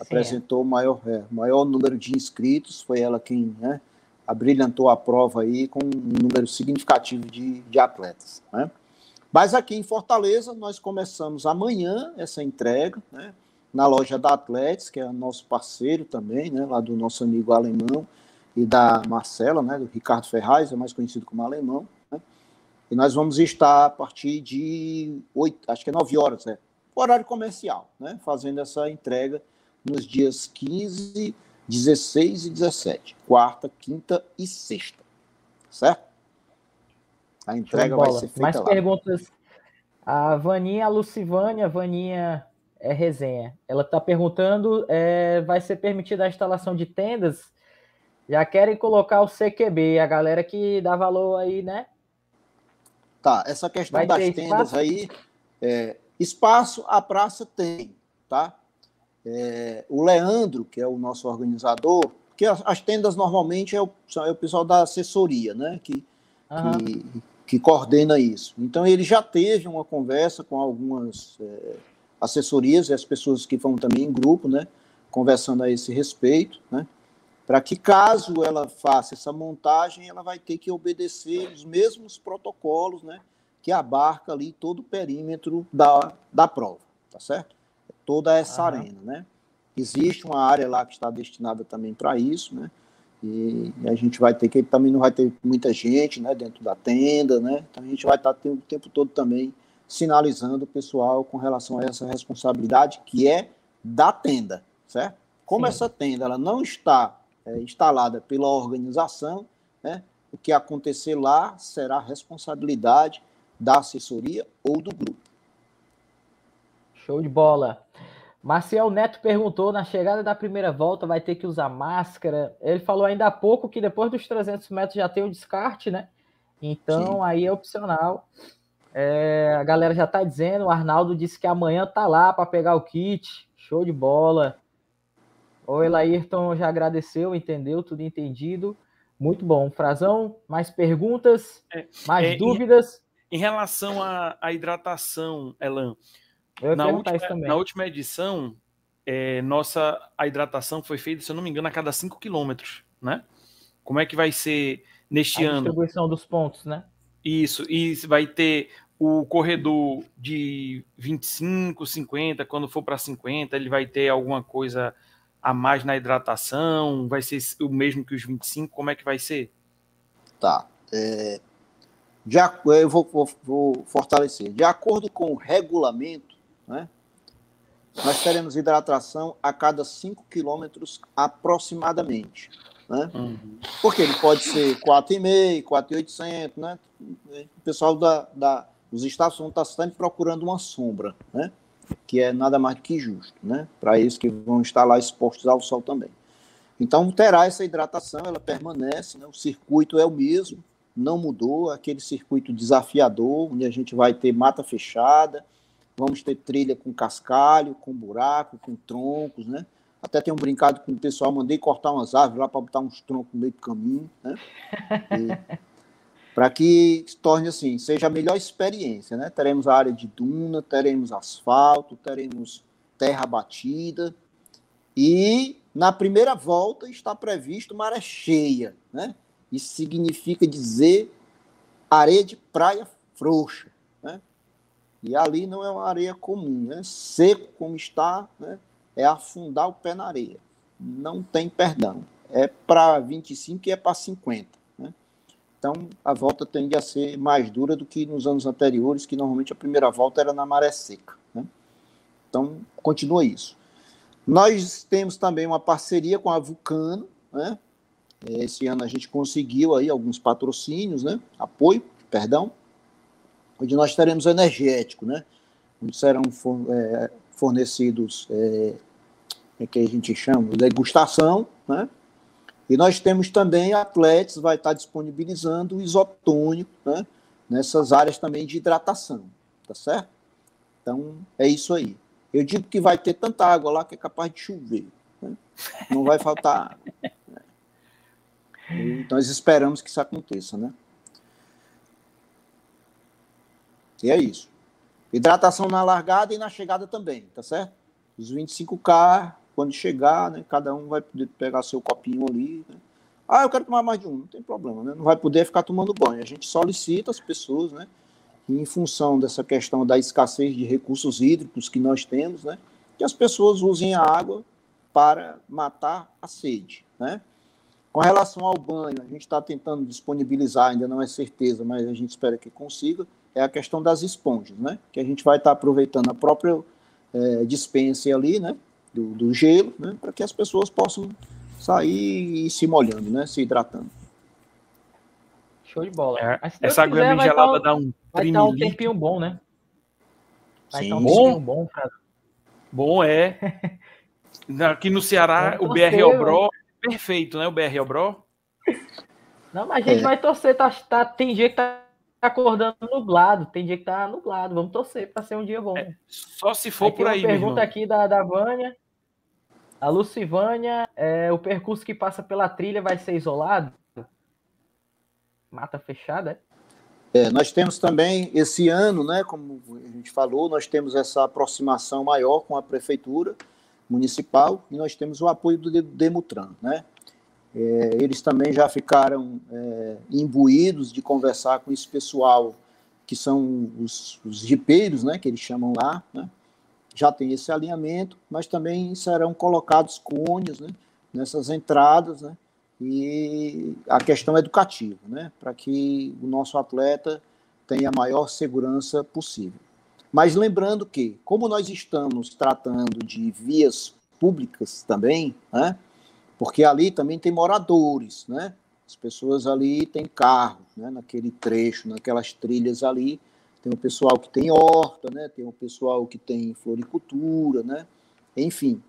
Speaker 3: apresentou o maior, é, maior número de inscritos, foi ela quem, né, abrilhantou a prova aí com um número significativo de, de atletas. Né? Mas aqui em Fortaleza, nós começamos amanhã essa entrega, né? na loja da Atletes, que é nosso parceiro também, né? lá do nosso amigo alemão e da Marcela, né? do Ricardo Ferraz, é mais conhecido como alemão. Né? E nós vamos estar a partir de oito, acho que é nove horas, né? horário comercial, né? fazendo essa entrega nos dias 15 16 e 17. Quarta, quinta e sexta. Certo? A entrega vai ser feita
Speaker 1: Mais
Speaker 3: lá.
Speaker 1: perguntas. A Vaninha, a Lucivânia, a Vaninha é resenha. Ela está perguntando: é, vai ser permitida a instalação de tendas? Já querem colocar o CQB, a galera que dá valor aí, né?
Speaker 3: Tá, essa questão
Speaker 1: Vai
Speaker 3: das tendas
Speaker 1: espaço?
Speaker 3: aí, é, espaço a praça tem, tá? É, o Leandro, que é o nosso organizador, porque as, as tendas normalmente é o, é o pessoal da assessoria, né? Que, que, que coordena isso. Então ele já teve uma conversa com algumas é, assessorias e as pessoas que vão também em grupo, né? Conversando a esse respeito, né? Para que caso ela faça essa montagem, ela vai ter que obedecer os mesmos protocolos, né? Que abarca ali todo o perímetro da, da prova, tá certo? Toda essa
Speaker 1: Aham.
Speaker 3: arena, né? Existe uma área lá que está destinada também para isso, né? E a gente vai ter que também não vai ter muita gente, né, dentro da tenda, né? Então a gente vai estar o tempo todo também sinalizando o pessoal com relação a essa responsabilidade que é da tenda, certo? Como
Speaker 1: Sim.
Speaker 3: essa tenda ela não está é, instalada pela organização, né? O que acontecer lá será responsabilidade da assessoria ou do grupo.
Speaker 1: Show de bola. Marcial Neto perguntou: na chegada da primeira volta vai ter que usar máscara? Ele falou ainda há pouco que depois dos 300 metros já tem o descarte, né? Então
Speaker 3: Sim.
Speaker 1: aí é opcional. É, a galera já tá dizendo, o Arnaldo disse que amanhã tá lá para pegar o kit. Show de bola. O Elairton já agradeceu, entendeu? Tudo entendido. Muito bom. Frazão, mais perguntas?
Speaker 2: É,
Speaker 1: mais
Speaker 2: é,
Speaker 1: dúvidas?
Speaker 2: Em relação à, à hidratação, Elan, na última,
Speaker 1: isso também.
Speaker 2: na última edição, é, nossa a hidratação foi feita, se eu não me engano, a cada 5 quilômetros, né? Como é que vai ser neste
Speaker 1: A
Speaker 2: ano?
Speaker 1: distribuição dos pontos, né?
Speaker 2: Isso, e vai ter o corredor de 25, 50, quando for para 50, ele vai ter alguma coisa a mais na hidratação? Vai ser o mesmo que os 25? Como é que vai ser?
Speaker 3: Tá. É, de eu vou, vou- vou fortalecer. De acordo com o regulamento, né, nós teremos hidratação a cada 5 quilômetros aproximadamente. Né? Porque ele pode ser 4,5, 4,800, né? O pessoal da, da, dos estados vão estar sempre procurando uma sombra, né? Que é nada mais do que justo, né? Para eles que vão estar lá expostos ao sol também. Então terá essa hidratação, ela permanece, né? o circuito é o mesmo, não mudou, aquele circuito desafiador, onde a gente vai ter mata fechada, vamos ter trilha com cascalho, com buraco, com troncos, né? Até tenho brincado com o pessoal, mandei cortar umas árvores lá para botar uns troncos no meio do caminho, né? Para que se torne assim, seja a melhor experiência, né? Teremos a área de duna, teremos asfalto, teremos terra batida, e na primeira volta está previsto maré cheia, né? Isso significa dizer areia de praia frouxa? E ali não é uma areia comum, né? Seco como está, né? É afundar o pé na areia. Não tem perdão. É para 25 e é para 50, né? Então a volta tende a ser mais dura do que nos anos anteriores, que normalmente a primeira volta era na maré seca, né? Então continua isso. Nós temos também uma parceria com a Vulcano, né? Esse ano a gente conseguiu aí alguns patrocínios, né? Apoio, perdão, onde nós teremos energético, né? Onde serão é, fornecidos, é, é que a gente chama, degustação, né? E nós temos também atletas, vai estar disponibilizando o isotônico, né? Nessas áreas também de hidratação, tá certo? Então, é isso aí. Eu digo que vai ter tanta água lá que é capaz de chover. Né? Não vai faltar água. Né? E nós esperamos que isso aconteça, né? E é isso. Hidratação na largada e na chegada também, tá certo? Os 25K, quando chegar, né, cada um vai poder pegar seu copinho ali. Né? Ah, eu quero tomar mais de um, não tem problema, né? Não vai poder ficar tomando banho. A gente solicita as pessoas, né? Em função dessa questão da escassez de recursos hídricos que nós temos, né? Que as pessoas usem a água para matar a sede, né? Com relação ao banho, a gente está tentando disponibilizar, ainda não é certeza, mas a gente espera que consiga, é a questão das esponjas, né? Que a gente vai estar tá aproveitando a própria é, dispensa ali, né? Do, do gelo, né? Para que as pessoas possam sair se molhando, né? Se hidratando.
Speaker 1: Show de bola.
Speaker 2: É, essa água quiser, gelada dá um
Speaker 1: Vai tá um tempinho bom, né?
Speaker 2: Vai estar tá um bom. tempinho bom, cara. Bom é. Aqui no Ceará, o BR Elbro, perfeito, né? O BR Elbro.
Speaker 1: Não, mas a gente é. vai torcer, tá, tá, tem dia que tá acordando nublado, tem dia que tá nublado. Vamos torcer para ser um dia bom. É,
Speaker 2: só se for por aí,
Speaker 1: uma pergunta aqui da, da Vânia. A Lucivânia, é, o percurso que passa pela trilha vai ser isolado? Mata fechada,
Speaker 3: é? é? nós temos também esse ano, né, como a gente falou, nós temos essa aproximação maior com a prefeitura municipal e nós temos o apoio do Demutran, né? É, eles também já ficaram é, imbuídos de conversar com esse pessoal que são os, os jipeiros, né, que eles chamam lá, né? já tem esse alinhamento, mas também serão colocados cones né, nessas entradas, né, e a questão educativa, né, para que o nosso atleta tenha a maior segurança possível. Mas lembrando que, como nós estamos tratando de vias públicas também, né, porque ali também tem moradores, né, as pessoas ali têm carro, né, naquele trecho, naquelas trilhas ali, tem o pessoal que tem horta, né? Tem o pessoal que tem floricultura, né? Enfim.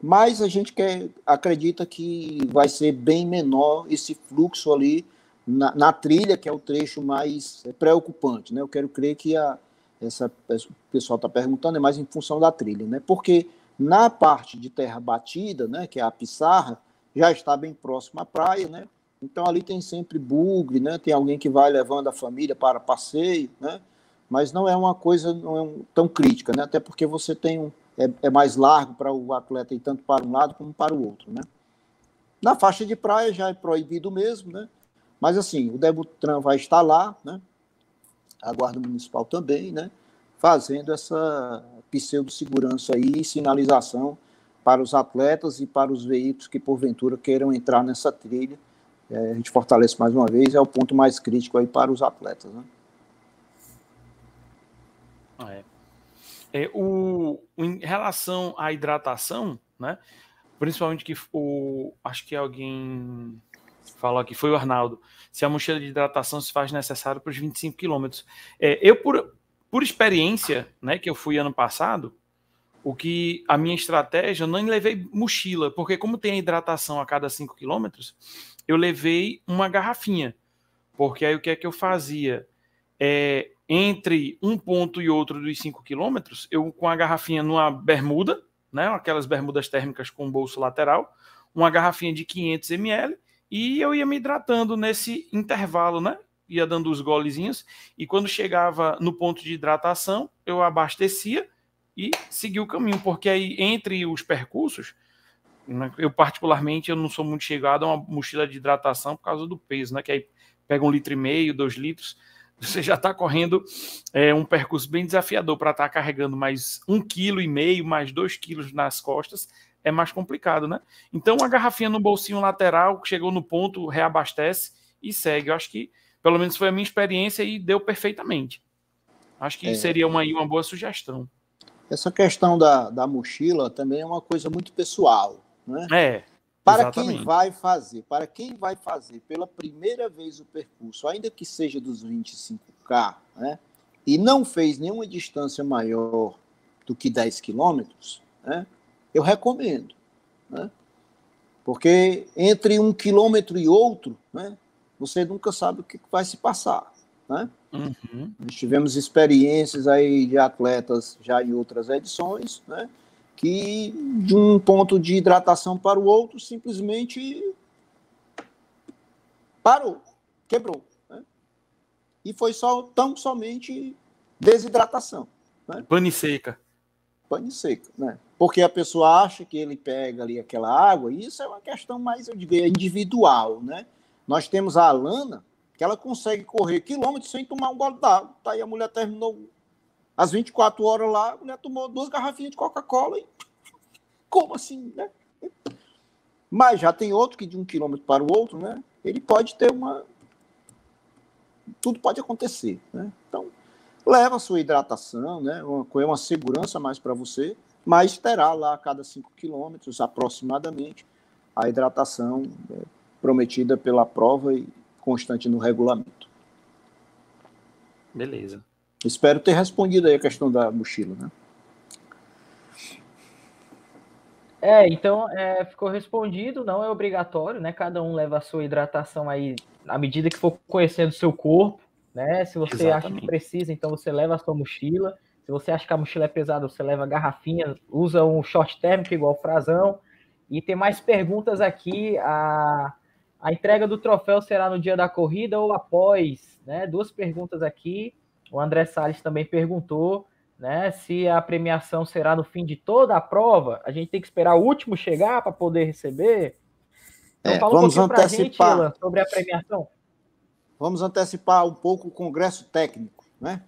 Speaker 3: Mas a gente quer, acredita que vai ser bem menor esse fluxo ali na, na trilha, que é o trecho mais preocupante, né? Eu quero crer que a, essa, o pessoal está perguntando é mais em função da trilha, né? Porque na parte de terra batida, né? Que é a pissarra, já está bem próximo à praia, né? Então ali tem sempre bugre, né? Tem alguém que vai levando a família para passeio, né? mas não é uma coisa não é um, tão crítica, né? até porque você tem um, é, é, mais largo para o atleta ir tanto para um lado como para o outro. Né? Na faixa de praia já é proibido mesmo, né? mas assim, o Debutran vai estar lá, né? a Guarda Municipal também, né? fazendo essa pseudo-segurança aí, sinalização para os atletas e para os veículos que porventura queiram entrar nessa trilha. É, a gente fortalece mais uma vez, é o ponto mais crítico aí para os atletas. Né?
Speaker 2: É. É, o, em relação à hidratação, né? Principalmente que o, acho que alguém falou aqui, foi o Arnaldo, se a mochila de hidratação se faz necessário para os 25 quilômetros. É, eu, por, por experiência, né, que eu fui ano passado, o que a minha estratégia, eu não levei mochila, porque como tem a hidratação a cada 5 quilômetros, eu levei uma garrafinha. Porque aí o que é que eu fazia? É, entre um ponto e outro dos 5 quilômetros, eu com a garrafinha numa bermuda, né, aquelas bermudas térmicas com bolso lateral, uma garrafinha de 500 ml, e eu ia me hidratando nesse intervalo, né? Ia dando os golezinhos, e quando chegava no ponto de hidratação, eu abastecia e seguia o caminho, porque aí entre os percursos, né, eu particularmente eu não sou muito chegado a uma mochila de hidratação por causa do peso, né? Que aí pega um litro e meio, dois litros, você já está correndo é, um percurso bem desafiador para estar tá carregando mais um quilo e meio, mais dois quilos nas costas, é mais complicado, né? Então, uma garrafinha no bolsinho lateral, chegou no ponto, reabastece e segue. Eu acho que, pelo menos foi a minha experiência e deu perfeitamente. Acho que é. seria uma, uma boa sugestão.
Speaker 3: Essa questão da, da mochila também é uma coisa muito pessoal, né?
Speaker 2: É.
Speaker 3: Para Exatamente. quem vai fazer, para quem vai fazer pela primeira vez o percurso, ainda que seja dos 25K, né, e não fez nenhuma distância maior do que 10 quilômetros, né, eu recomendo. Né, porque entre um quilômetro e outro, né, você nunca sabe o que vai se passar. Né? Uhum. Nós tivemos experiências aí de atletas já em outras edições, né? que de um ponto de hidratação para o outro simplesmente parou, quebrou. Né? E foi só tão somente desidratação. Né?
Speaker 2: Pane seca.
Speaker 3: Pane seca, né? Porque a pessoa acha que ele pega ali aquela água, e isso é uma questão mais, eu digo, individual, né? Nós temos a Alana, que ela consegue correr quilômetros sem tomar um gole d'água. Tá aí a mulher terminou às 24 horas lá, a mulher tomou duas garrafinhas de Coca-Cola e. Como assim, né? Mas já tem outro que de um quilômetro para o outro, né? Ele pode ter uma. Tudo pode acontecer, né? Então, leva a sua hidratação, né? Uma, uma segurança mais para você, mas terá lá a cada 5 quilômetros aproximadamente a hidratação é, prometida pela prova e constante no regulamento.
Speaker 2: Beleza.
Speaker 3: Espero ter respondido aí a questão da mochila, né?
Speaker 1: É, então é, ficou respondido, não é obrigatório, né? Cada um leva a sua hidratação aí à medida que for conhecendo o seu corpo, né? Se você Exatamente. acha que precisa, então você leva a sua mochila. Se você acha que a mochila é pesada, você leva garrafinha, usa um short térmico igual o frasão. E tem mais perguntas aqui. A, a entrega do troféu será no dia da corrida ou após? Né? Duas perguntas aqui. O André Salles também perguntou né, se a premiação será no fim de toda a prova. A gente tem que esperar o último chegar para poder receber.
Speaker 3: Então, é, fala vamos um antecipar.
Speaker 1: Gente, sobre a premiação.
Speaker 3: Vamos antecipar um pouco o congresso técnico. Né?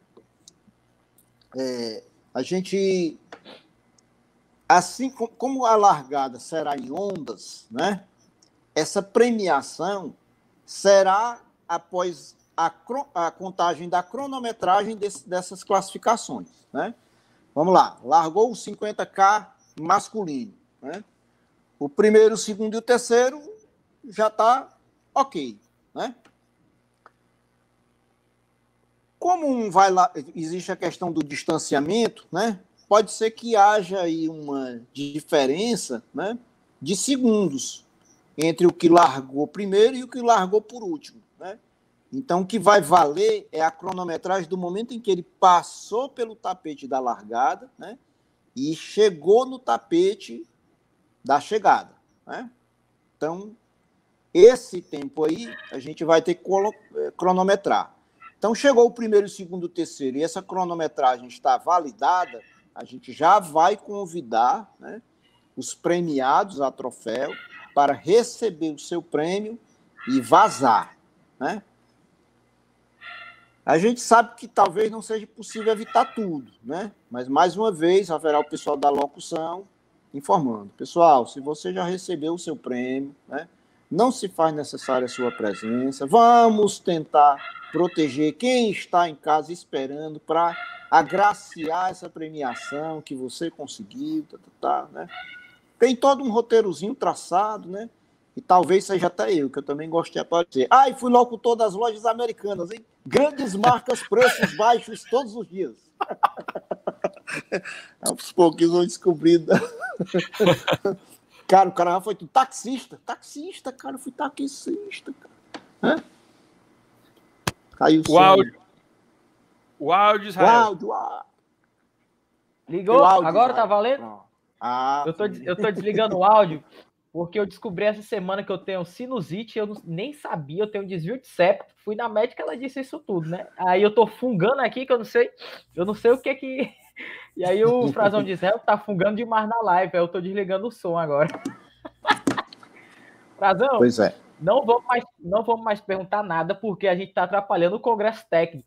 Speaker 3: É, a gente assim como a largada será em ondas, né? Essa premiação será após a, a contagem da cronometragem desse, dessas classificações, né? Vamos lá, largou o 50K masculino, né? O primeiro, o segundo e o terceiro já está ok, né? Como vai lá, existe a questão do distanciamento, né? pode ser que haja aí uma diferença né, de segundos entre o que largou primeiro e o que largou por último. Né? Então, o que vai valer é a cronometragem do momento em que ele passou pelo tapete da largada né, e chegou no tapete da chegada. Né? Então, esse tempo aí a gente vai ter que eh, cronometrar. Então, chegou o primeiro, o segundo, o terceiro e essa cronometragem está validada, a gente já vai convidar né, os premiados a troféu para receber o seu prêmio e vazar. Né? A gente sabe que talvez não seja possível evitar tudo, né? mas mais uma vez haverá o pessoal da locução informando. Pessoal, se você já recebeu o seu prêmio, né, não se faz necessária a sua presença. Vamos tentar proteger quem está em casa esperando para agraciar essa premiação que você conseguiu, tá, tá, tá, né? Tem todo um roteirozinho traçado, né? E talvez seja até eu, que eu também gosto de aparecer. Ah, e fui locutor das lojas americanas, hein? Grandes marcas, preços baixos todos os dias. Aos pouquinhos vão descobrindo. cara, o cara já foi tudo. Taxista, taxista, cara, eu fui taxista, cara. Hã?
Speaker 2: Caiu o áudio. O áudio, Israel. O
Speaker 1: áudio, áudio. Ligou? Áudio, Agora tá valendo? Ah, eu, tô, eu tô desligando o áudio porque eu descobri essa semana que eu tenho sinusite, eu nem sabia, eu tenho desvio de septo. Fui na médica, ela disse isso tudo, né? Aí eu tô fungando aqui, que eu não sei, eu não sei o que que. E aí o Frazão diz, é, tá fungando demais na live, aí eu tô desligando o som agora. Frazão,
Speaker 3: pois é.
Speaker 1: não vamos mais, não vamos mais perguntar nada, porque a gente tá atrapalhando o congresso técnico.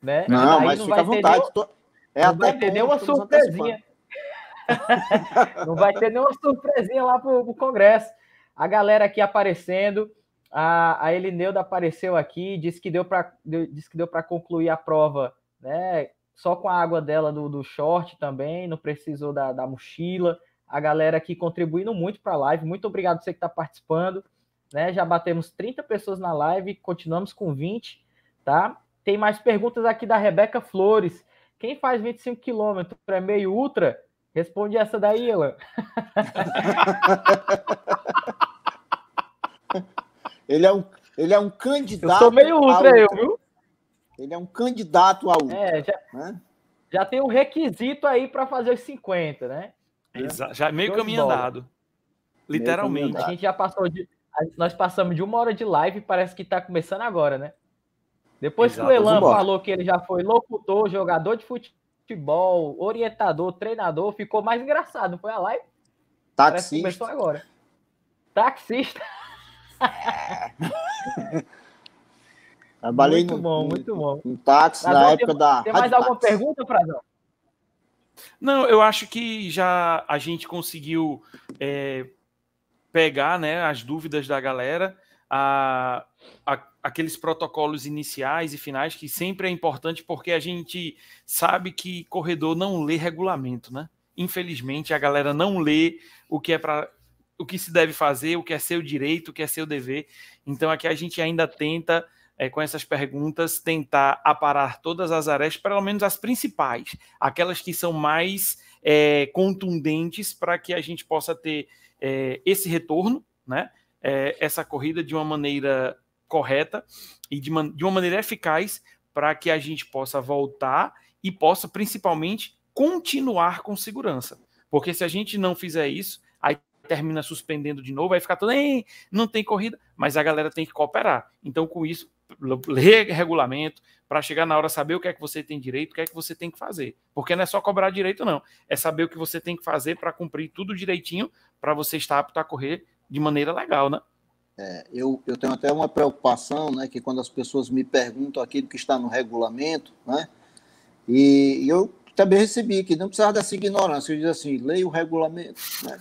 Speaker 1: Né?
Speaker 3: Não, mas não fica à vontade. Nenhum,
Speaker 1: tô... é não vai ter nenhuma surpresinha. Não vai ter nenhuma surpresinha lá pro, pro Congresso. A galera aqui aparecendo. A, a Elineuda apareceu aqui, disse que deu para concluir a prova, né? Só com a água dela do, do short também, não precisou da, da mochila. A galera aqui contribuindo muito para a live. Muito obrigado você que está participando. Né? Já batemos 30 pessoas na live, continuamos com 20, tá? Tem mais perguntas aqui da Rebeca Flores. Quem faz 25 quilômetros é meio ultra? Responde essa daí, Elan.
Speaker 3: ele, é um, ele é um candidato.
Speaker 1: Eu sou meio ultra, eu, viu?
Speaker 3: Ele é um candidato a ultra.
Speaker 1: É, já, né? já tem um requisito aí para fazer os 50, né?
Speaker 2: Exato. Já meio caminho andado. Literalmente.
Speaker 1: A gente já passou de. Nós passamos de uma hora de live, parece que está começando agora, né? Depois Exato, que o Elan falou que ele já foi locutor, jogador de futebol, orientador, treinador, ficou mais engraçado, não foi a live?
Speaker 3: Taxista.
Speaker 1: começou agora. Taxista.
Speaker 3: Trabalhei
Speaker 1: muito
Speaker 3: no,
Speaker 1: bom, muito bom.
Speaker 3: Um táxi Frazão, na época
Speaker 1: tem,
Speaker 3: da.
Speaker 1: Tem mais alguma táxi. pergunta, Frazão?
Speaker 2: Não, eu acho que já a gente conseguiu é, pegar né, as dúvidas da galera. A, a, aqueles protocolos iniciais e finais que sempre é importante porque a gente sabe que corredor não lê regulamento, né? Infelizmente a galera não lê o que é para o que se deve fazer, o que é seu direito, o que é seu dever. Então aqui a gente ainda tenta é, com essas perguntas, tentar aparar todas as arestas, pelo menos as principais, aquelas que são mais é, contundentes para que a gente possa ter é, esse retorno, né? É, essa corrida de uma maneira correta e de, man de uma maneira eficaz para que a gente possa voltar e possa principalmente continuar com segurança. Porque se a gente não fizer isso, aí termina suspendendo de novo, vai ficar tudo, não tem corrida, mas a galera tem que cooperar. Então, com isso, ler regulamento, para chegar na hora saber o que é que você tem direito, o que é que você tem que fazer. Porque não é só cobrar direito, não. É saber o que você tem que fazer para cumprir tudo direitinho para você estar apto a correr de maneira legal, né?
Speaker 3: É, eu, eu tenho até uma preocupação, né, que quando as pessoas me perguntam aquilo que está no regulamento, né, e, e eu também recebi que não precisava dessa ignorância, eu diz assim, leia o regulamento, né?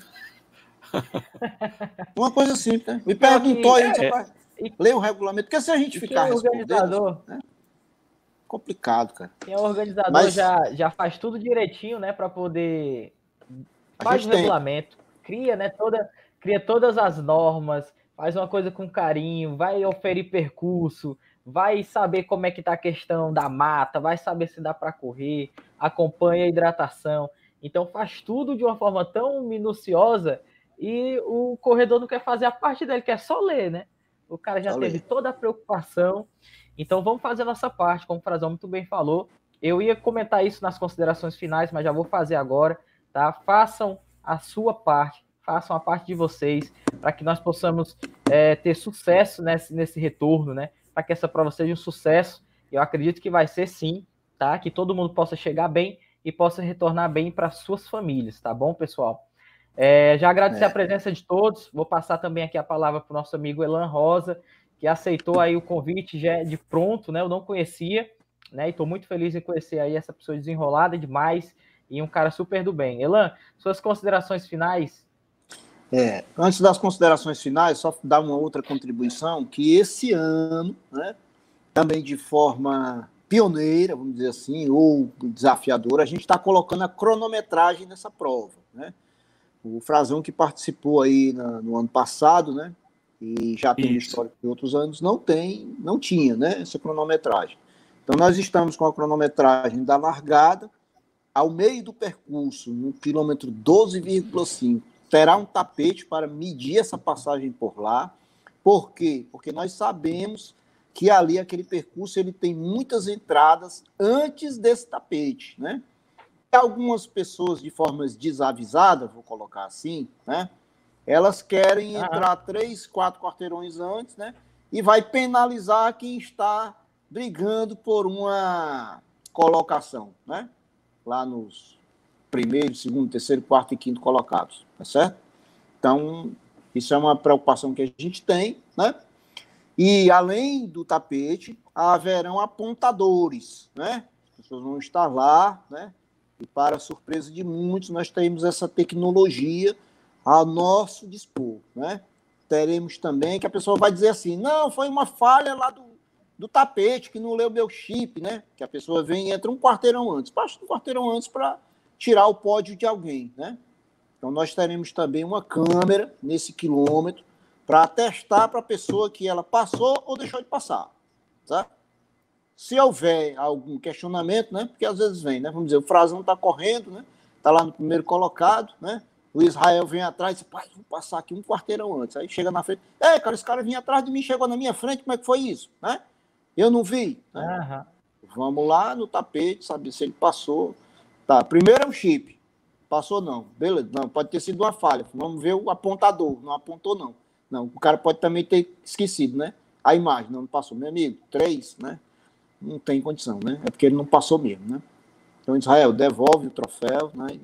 Speaker 3: uma coisa simples, né? Me perguntou aí, é, rapaz, leia o regulamento, porque se a gente ficar
Speaker 1: respondendo, né,
Speaker 3: complicado, cara.
Speaker 1: Quem é organizador Mas, já, já faz tudo direitinho, né, para poder faz o regulamento, cria, né, toda cria todas as normas, faz uma coisa com carinho, vai oferir percurso, vai saber como é que tá a questão da mata, vai saber se dá para correr, acompanha a hidratação. Então faz tudo de uma forma tão minuciosa e o corredor não quer fazer a parte dele, quer só ler, né? O cara já só teve ler. toda a preocupação. Então vamos fazer a nossa parte, como o Frazão muito bem falou. Eu ia comentar isso nas considerações finais, mas já vou fazer agora, tá? Façam a sua parte façam a parte de vocês para que nós possamos é, ter sucesso nesse, nesse retorno, né? Para que essa prova seja um sucesso. Eu acredito que vai ser sim, tá? Que todo mundo possa chegar bem e possa retornar bem para suas famílias, tá bom, pessoal? É, já agradecer é. a presença de todos. Vou passar também aqui a palavra para o nosso amigo Elan Rosa, que aceitou aí o convite já de pronto, né? Eu não conhecia, né? E estou muito feliz em conhecer aí essa pessoa desenrolada demais e um cara super do bem. Elan, suas considerações finais
Speaker 3: é, antes das considerações finais, só dar uma outra contribuição, que esse ano, né, também de forma pioneira, vamos dizer assim, ou desafiadora, a gente está colocando a cronometragem nessa prova. Né? O Frazão que participou aí na, no ano passado, né, e já tem história de outros anos, não tem, não tinha, né, essa cronometragem. Então nós estamos com a cronometragem da largada ao meio do percurso, no quilômetro 12,5 terá um tapete para medir essa passagem por lá. Por quê? Porque nós sabemos que ali aquele percurso ele tem muitas entradas antes desse tapete, né? E algumas pessoas de formas desavisadas, vou colocar assim, né? Elas querem entrar três, quatro quarteirões antes, né? E vai penalizar quem está brigando por uma colocação, né? Lá nos primeiro, segundo, terceiro, quarto e quinto colocados, tá certo? Então, isso é uma preocupação que a gente tem, né? E além do tapete, haverão apontadores, né? As pessoas vão estar lá, né? E para surpresa de muitos, nós temos essa tecnologia a nosso dispor, né? Teremos também que a pessoa vai dizer assim: não, foi uma falha lá do, do tapete que não leu meu chip, né? Que a pessoa vem e entra um quarteirão antes. Passa um quarteirão antes para tirar o pódio de alguém, né? Então nós teremos também uma câmera nesse quilômetro para atestar para a pessoa que ela passou ou deixou de passar, tá? Se houver algum questionamento, né? Porque às vezes vem, né? Vamos dizer, o Frazão está correndo, né? Está lá no primeiro colocado, né? O Israel vem atrás e diz, pai, vou passar aqui um quarteirão antes. Aí chega na frente, é, cara, esse cara vinha atrás de mim, chegou na minha frente, como é que foi isso? Né? Eu não vi. Né? Uhum. Vamos lá no tapete, saber se ele passou, Tá, primeiro é o chip. Passou não. Beleza, não, pode ter sido uma falha. Vamos ver o apontador. Não apontou, não. Não, o cara pode também ter esquecido, né? A imagem, não, não passou. Meu amigo, três, né? Não tem condição, né? É porque ele não passou mesmo, né? Então, Israel, devolve o troféu, né?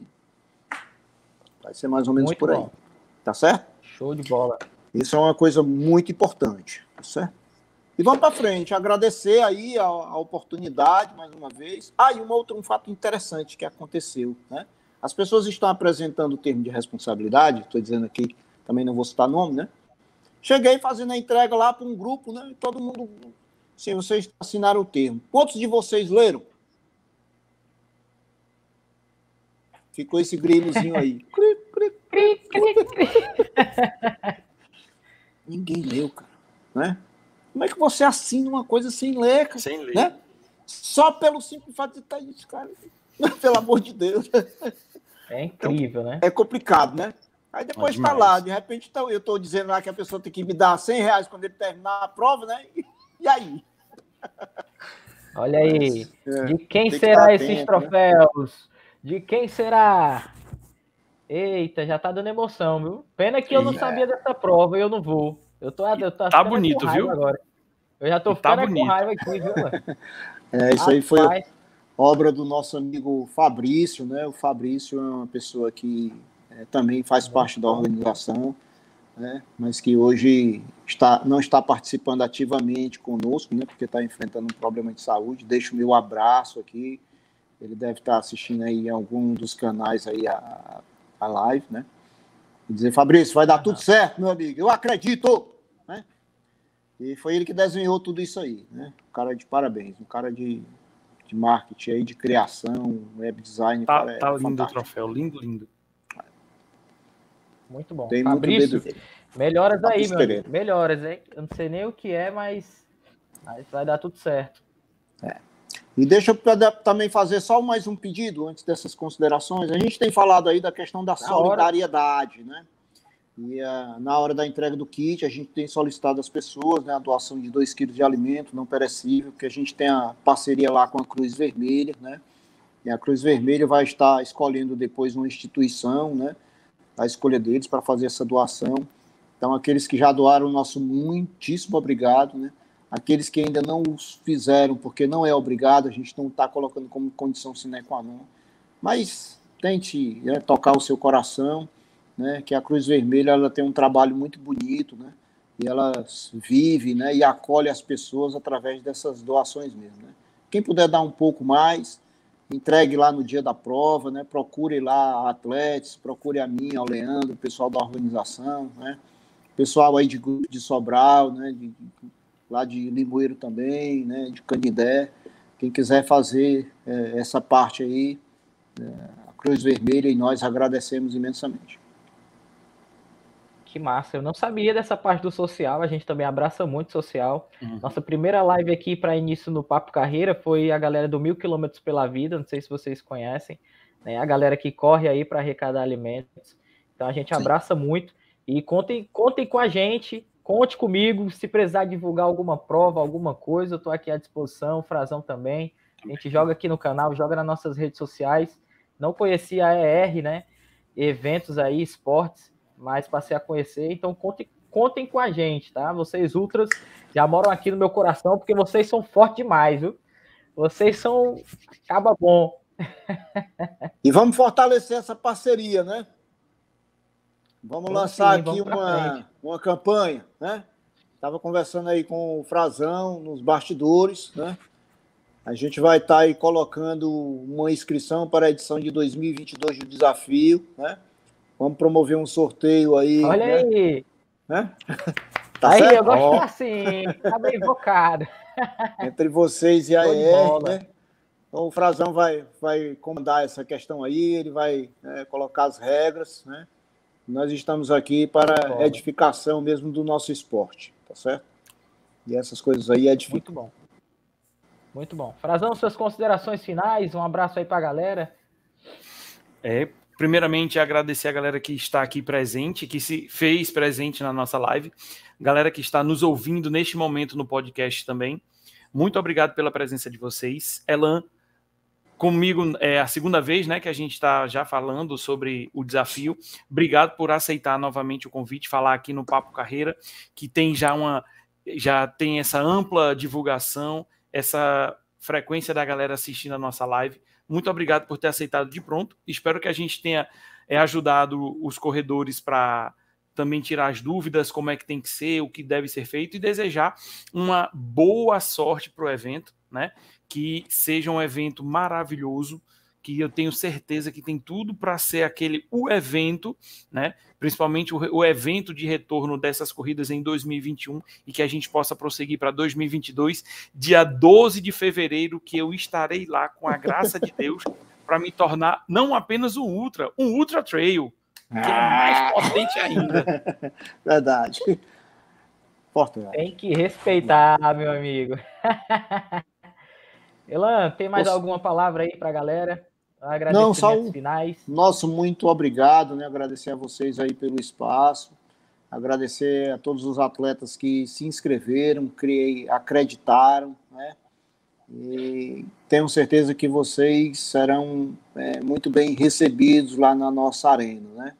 Speaker 3: Vai ser mais ou menos muito por bom. aí. Tá certo?
Speaker 1: Show de bola.
Speaker 3: Isso é uma coisa muito importante, tá certo? E vamos para frente, agradecer aí a, a, oportunidade mais uma vez. Ah, e um outro um fato interessante que aconteceu, né? As pessoas estão apresentando o termo de responsabilidade, estou dizendo aqui, também não vou citar nome, né? Cheguei fazendo a entrega lá para um grupo, né? Todo mundo, sim, vocês assinaram o termo. Quantos de vocês leram? Ficou esse grilozinho aí. cri, cri, cri. Ninguém leu, cara. Né? Como é que você assina uma coisa sem ler, cara?
Speaker 2: Sem ler.
Speaker 3: Né? Só pelo simples fato de estar isso, cara. Pelo amor de Deus.
Speaker 1: É incrível, né?
Speaker 3: É complicado, né? Aí depois
Speaker 2: É
Speaker 3: tá
Speaker 2: demais.
Speaker 3: lá, de repente tá- eu tô dizendo lá que a pessoa tem que me dar 100 reais quando ele terminar a prova, né? E aí?
Speaker 1: Olha aí.
Speaker 3: É,
Speaker 1: De quem
Speaker 3: que
Speaker 1: será
Speaker 3: dar
Speaker 1: esses
Speaker 3: tempo, né?
Speaker 1: troféus? De quem será? Eita, já tá dando emoção, viu? Pena que eu não
Speaker 2: Ih,
Speaker 1: sabia dessa prova e eu não vou. Eu tô, eu tô
Speaker 2: tá bonito,
Speaker 1: com
Speaker 2: viu?
Speaker 1: Agora. Eu já tô
Speaker 2: tá
Speaker 1: ficando com
Speaker 2: bonito.
Speaker 1: raiva aqui, viu, mano?
Speaker 3: É, isso aí foi
Speaker 1: Rapaz,
Speaker 3: obra do nosso amigo Fabrício, né? O Fabrício é uma pessoa que é, também faz parte da organização, né? Mas que hoje está, não está participando ativamente conosco, né? Porque está enfrentando um problema de saúde. Deixo o meu abraço aqui. Ele deve estar assistindo aí em algum dos canais aí a, a live, né? E dizer, Fabrício, vai dar tudo certo, meu amigo. Eu acredito? E foi ele que desenhou tudo isso aí, né? Um cara de parabéns, um cara de, de marketing aí, de criação, web design.
Speaker 2: Tá,
Speaker 3: cara, é
Speaker 2: tá lindo o
Speaker 3: fantástico.
Speaker 2: troféu, lindo, lindo.
Speaker 1: muito bom.
Speaker 3: Tem muito
Speaker 1: Fabrício,
Speaker 3: dedo dele.
Speaker 1: melhoras aí, meu amigo. Melhoras, hein? Eu não sei nem o que é, mas, mas vai dar tudo certo.
Speaker 3: E deixa eu também fazer só mais um pedido antes dessas considerações. A gente tem falado aí da questão da
Speaker 1: Na hora.
Speaker 3: solidariedade, né? E ah, na hora da entrega do kit, a gente tem solicitado às pessoas né, a doação de 2 quilos de alimento não perecível, porque a gente tem a parceria lá com a Cruz Vermelha, né? E a Cruz Vermelha vai estar escolhendo depois uma instituição, né? A escolha deles para fazer essa doação. Então, aqueles que já doaram, nosso muitíssimo obrigado, né? Aqueles que ainda não os fizeram, porque não é obrigado, a gente não está colocando como condição sine qua non. Mas tente né, tocar o seu coração, né? Que a Cruz Vermelha ela tem um trabalho muito bonito, né? E ela vive, né? E acolhe as pessoas através dessas doações mesmo, né? Quem puder dar um pouco mais, entregue lá no dia da prova, né? Procure lá a Atletes, procure a mim, ao Leandro, o pessoal da organização, né? Pessoal aí de de Sobral, né? De, lá de Limoeiro também, né? De Canindé. Quem quiser fazer é, essa parte aí, é, a Cruz Vermelha e nós agradecemos imensamente.
Speaker 1: Que massa. Eu não sabia dessa parte do social. A gente também abraça muito o social.
Speaker 2: Uhum.
Speaker 1: Nossa primeira live aqui para início no Papo Carreira foi a galera do Mil Quilômetros pela Vida. Não sei se vocês conhecem. Né? A galera que corre aí para arrecadar alimentos. Então a gente
Speaker 3: Sim.
Speaker 1: abraça muito. E contem, contem com a gente. Conte comigo. Se precisar divulgar alguma prova, alguma coisa, eu estou aqui à disposição. O Frazão também. A gente joga aqui no canal, joga nas nossas redes sociais. Não conhecia a ER, né? Eventos aí, esportes, mas passei a conhecer. Então contem, contem com a gente, tá? Vocês ultras já moram aqui no meu coração, porque vocês são fortes demais, viu? Vocês são caba bom.
Speaker 3: E vamos fortalecer essa parceria, né? Vamos
Speaker 1: Vamos
Speaker 3: lançar
Speaker 1: sim,
Speaker 3: aqui
Speaker 1: vamos pra
Speaker 3: uma,
Speaker 1: frente.
Speaker 3: uma campanha, né? Estava conversando aí com o Frazão nos bastidores, né? A gente vai estar aí colocando uma inscrição para a edição de 2022 do desafio, né? Vamos promover um sorteio aí,
Speaker 1: Olha
Speaker 3: né?
Speaker 1: aí.
Speaker 3: né? Tá
Speaker 1: aí,
Speaker 3: certo?
Speaker 1: eu gosto
Speaker 3: Ó,
Speaker 1: assim, tá bem invocado.
Speaker 3: entre vocês e a ER, né? Então, o Frazão vai, vai comandar essa questão aí, ele vai né, colocar as regras, né? Nós estamos aqui para
Speaker 1: Bola.
Speaker 3: edificação mesmo do nosso esporte, tá certo? E essas coisas aí edificam.
Speaker 1: Muito bom. Muito bom. Frazão, suas considerações finais, um abraço aí pra galera.
Speaker 2: É, primeiramente, agradecer a galera que está aqui presente, que se fez presente na nossa live, galera que está nos ouvindo neste momento no podcast também. Muito obrigado pela presença de vocês. Elan, comigo é a segunda vez né, que a gente está já falando sobre o desafio. Obrigado por aceitar novamente o convite, falar aqui no Papo Carreira, que tem já uma já tem essa ampla divulgação, essa frequência da galera assistindo a nossa live. Muito obrigado por ter aceitado de pronto. Espero que a gente tenha é, ajudado os corredores para também tirar as dúvidas, como é que tem que ser, o que deve ser feito e desejar uma boa sorte para o evento, né? Que seja um evento maravilhoso, que eu tenho certeza que tem tudo para ser aquele o evento, né? Principalmente o, o, evento de retorno dessas corridas em 2021 e que a gente possa prosseguir para 2022, dia 12 de fevereiro, que eu estarei lá com a graça de Deus para me tornar não apenas um ultra, um ultra trail, que é mais potente ainda.
Speaker 3: Verdade.
Speaker 1: Importante. Tem que respeitar, meu amigo. Elan, tem mais Posso... alguma palavra aí para a galera?
Speaker 3: Não, só um... finais. Nosso muito obrigado, né? Agradecer a vocês aí pelo espaço. Agradecer a todos os atletas que se inscreveram, criei, acreditaram, né? E tenho certeza que vocês serão é, muito bem recebidos lá na nossa arena, né?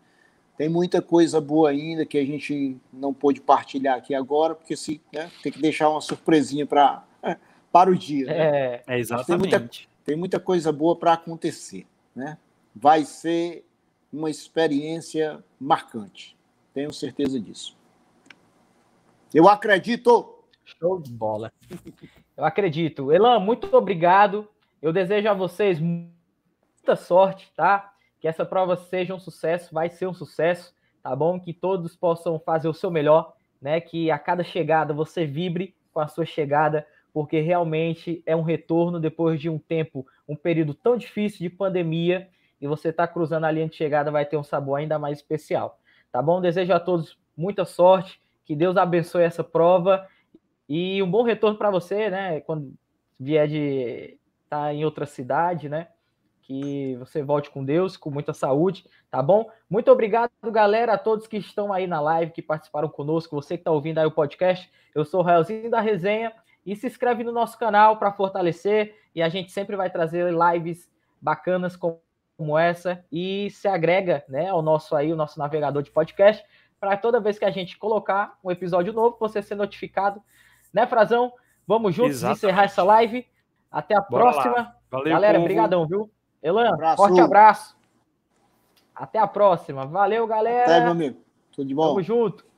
Speaker 3: Tem muita coisa boa ainda que a gente não pôde partilhar aqui agora, porque se, né, tem que deixar uma surpresinha para para o dia. Né?
Speaker 2: É, é exatamente.
Speaker 3: Tem muita, tem muita coisa boa para acontecer. Né? Vai ser uma experiência marcante. Tenho certeza disso. Eu acredito!
Speaker 1: Show de bola. Eu acredito. Elan, muito obrigado. Eu desejo a vocês muita sorte, tá? Que essa prova seja um sucesso, vai ser um sucesso, tá bom? Que todos possam fazer o seu melhor, né? Que a cada chegada você vibre com a sua chegada, porque realmente é um retorno depois de um tempo, um período tão difícil de pandemia, e você está cruzando a linha de chegada, vai ter um sabor ainda mais especial. Tá bom? Desejo a todos muita sorte, que Deus abençoe essa prova e um bom retorno para você, né? Quando vier de estar tá em outra cidade, né? Que você volte com Deus, com muita saúde, tá bom? Muito obrigado, galera, a todos que estão aí na live, que participaram conosco, você que está ouvindo aí o podcast. Eu sou o Raelzinho da Resenha e se inscreve no nosso canal para fortalecer e a gente sempre vai trazer lives bacanas como essa e se agrega, né, ao nosso aí o nosso navegador de podcast para toda vez que a gente colocar um episódio novo você ser notificado, né, Frazão? Vamos juntos Exatamente. encerrar essa live. Até a Bora próxima. Valeu, Galera, obrigadão, viu? Elan, abraço. forte abraço. Até a próxima. Valeu, galera.
Speaker 3: Até, meu amigo. Tudo de bom.
Speaker 1: Tamo junto.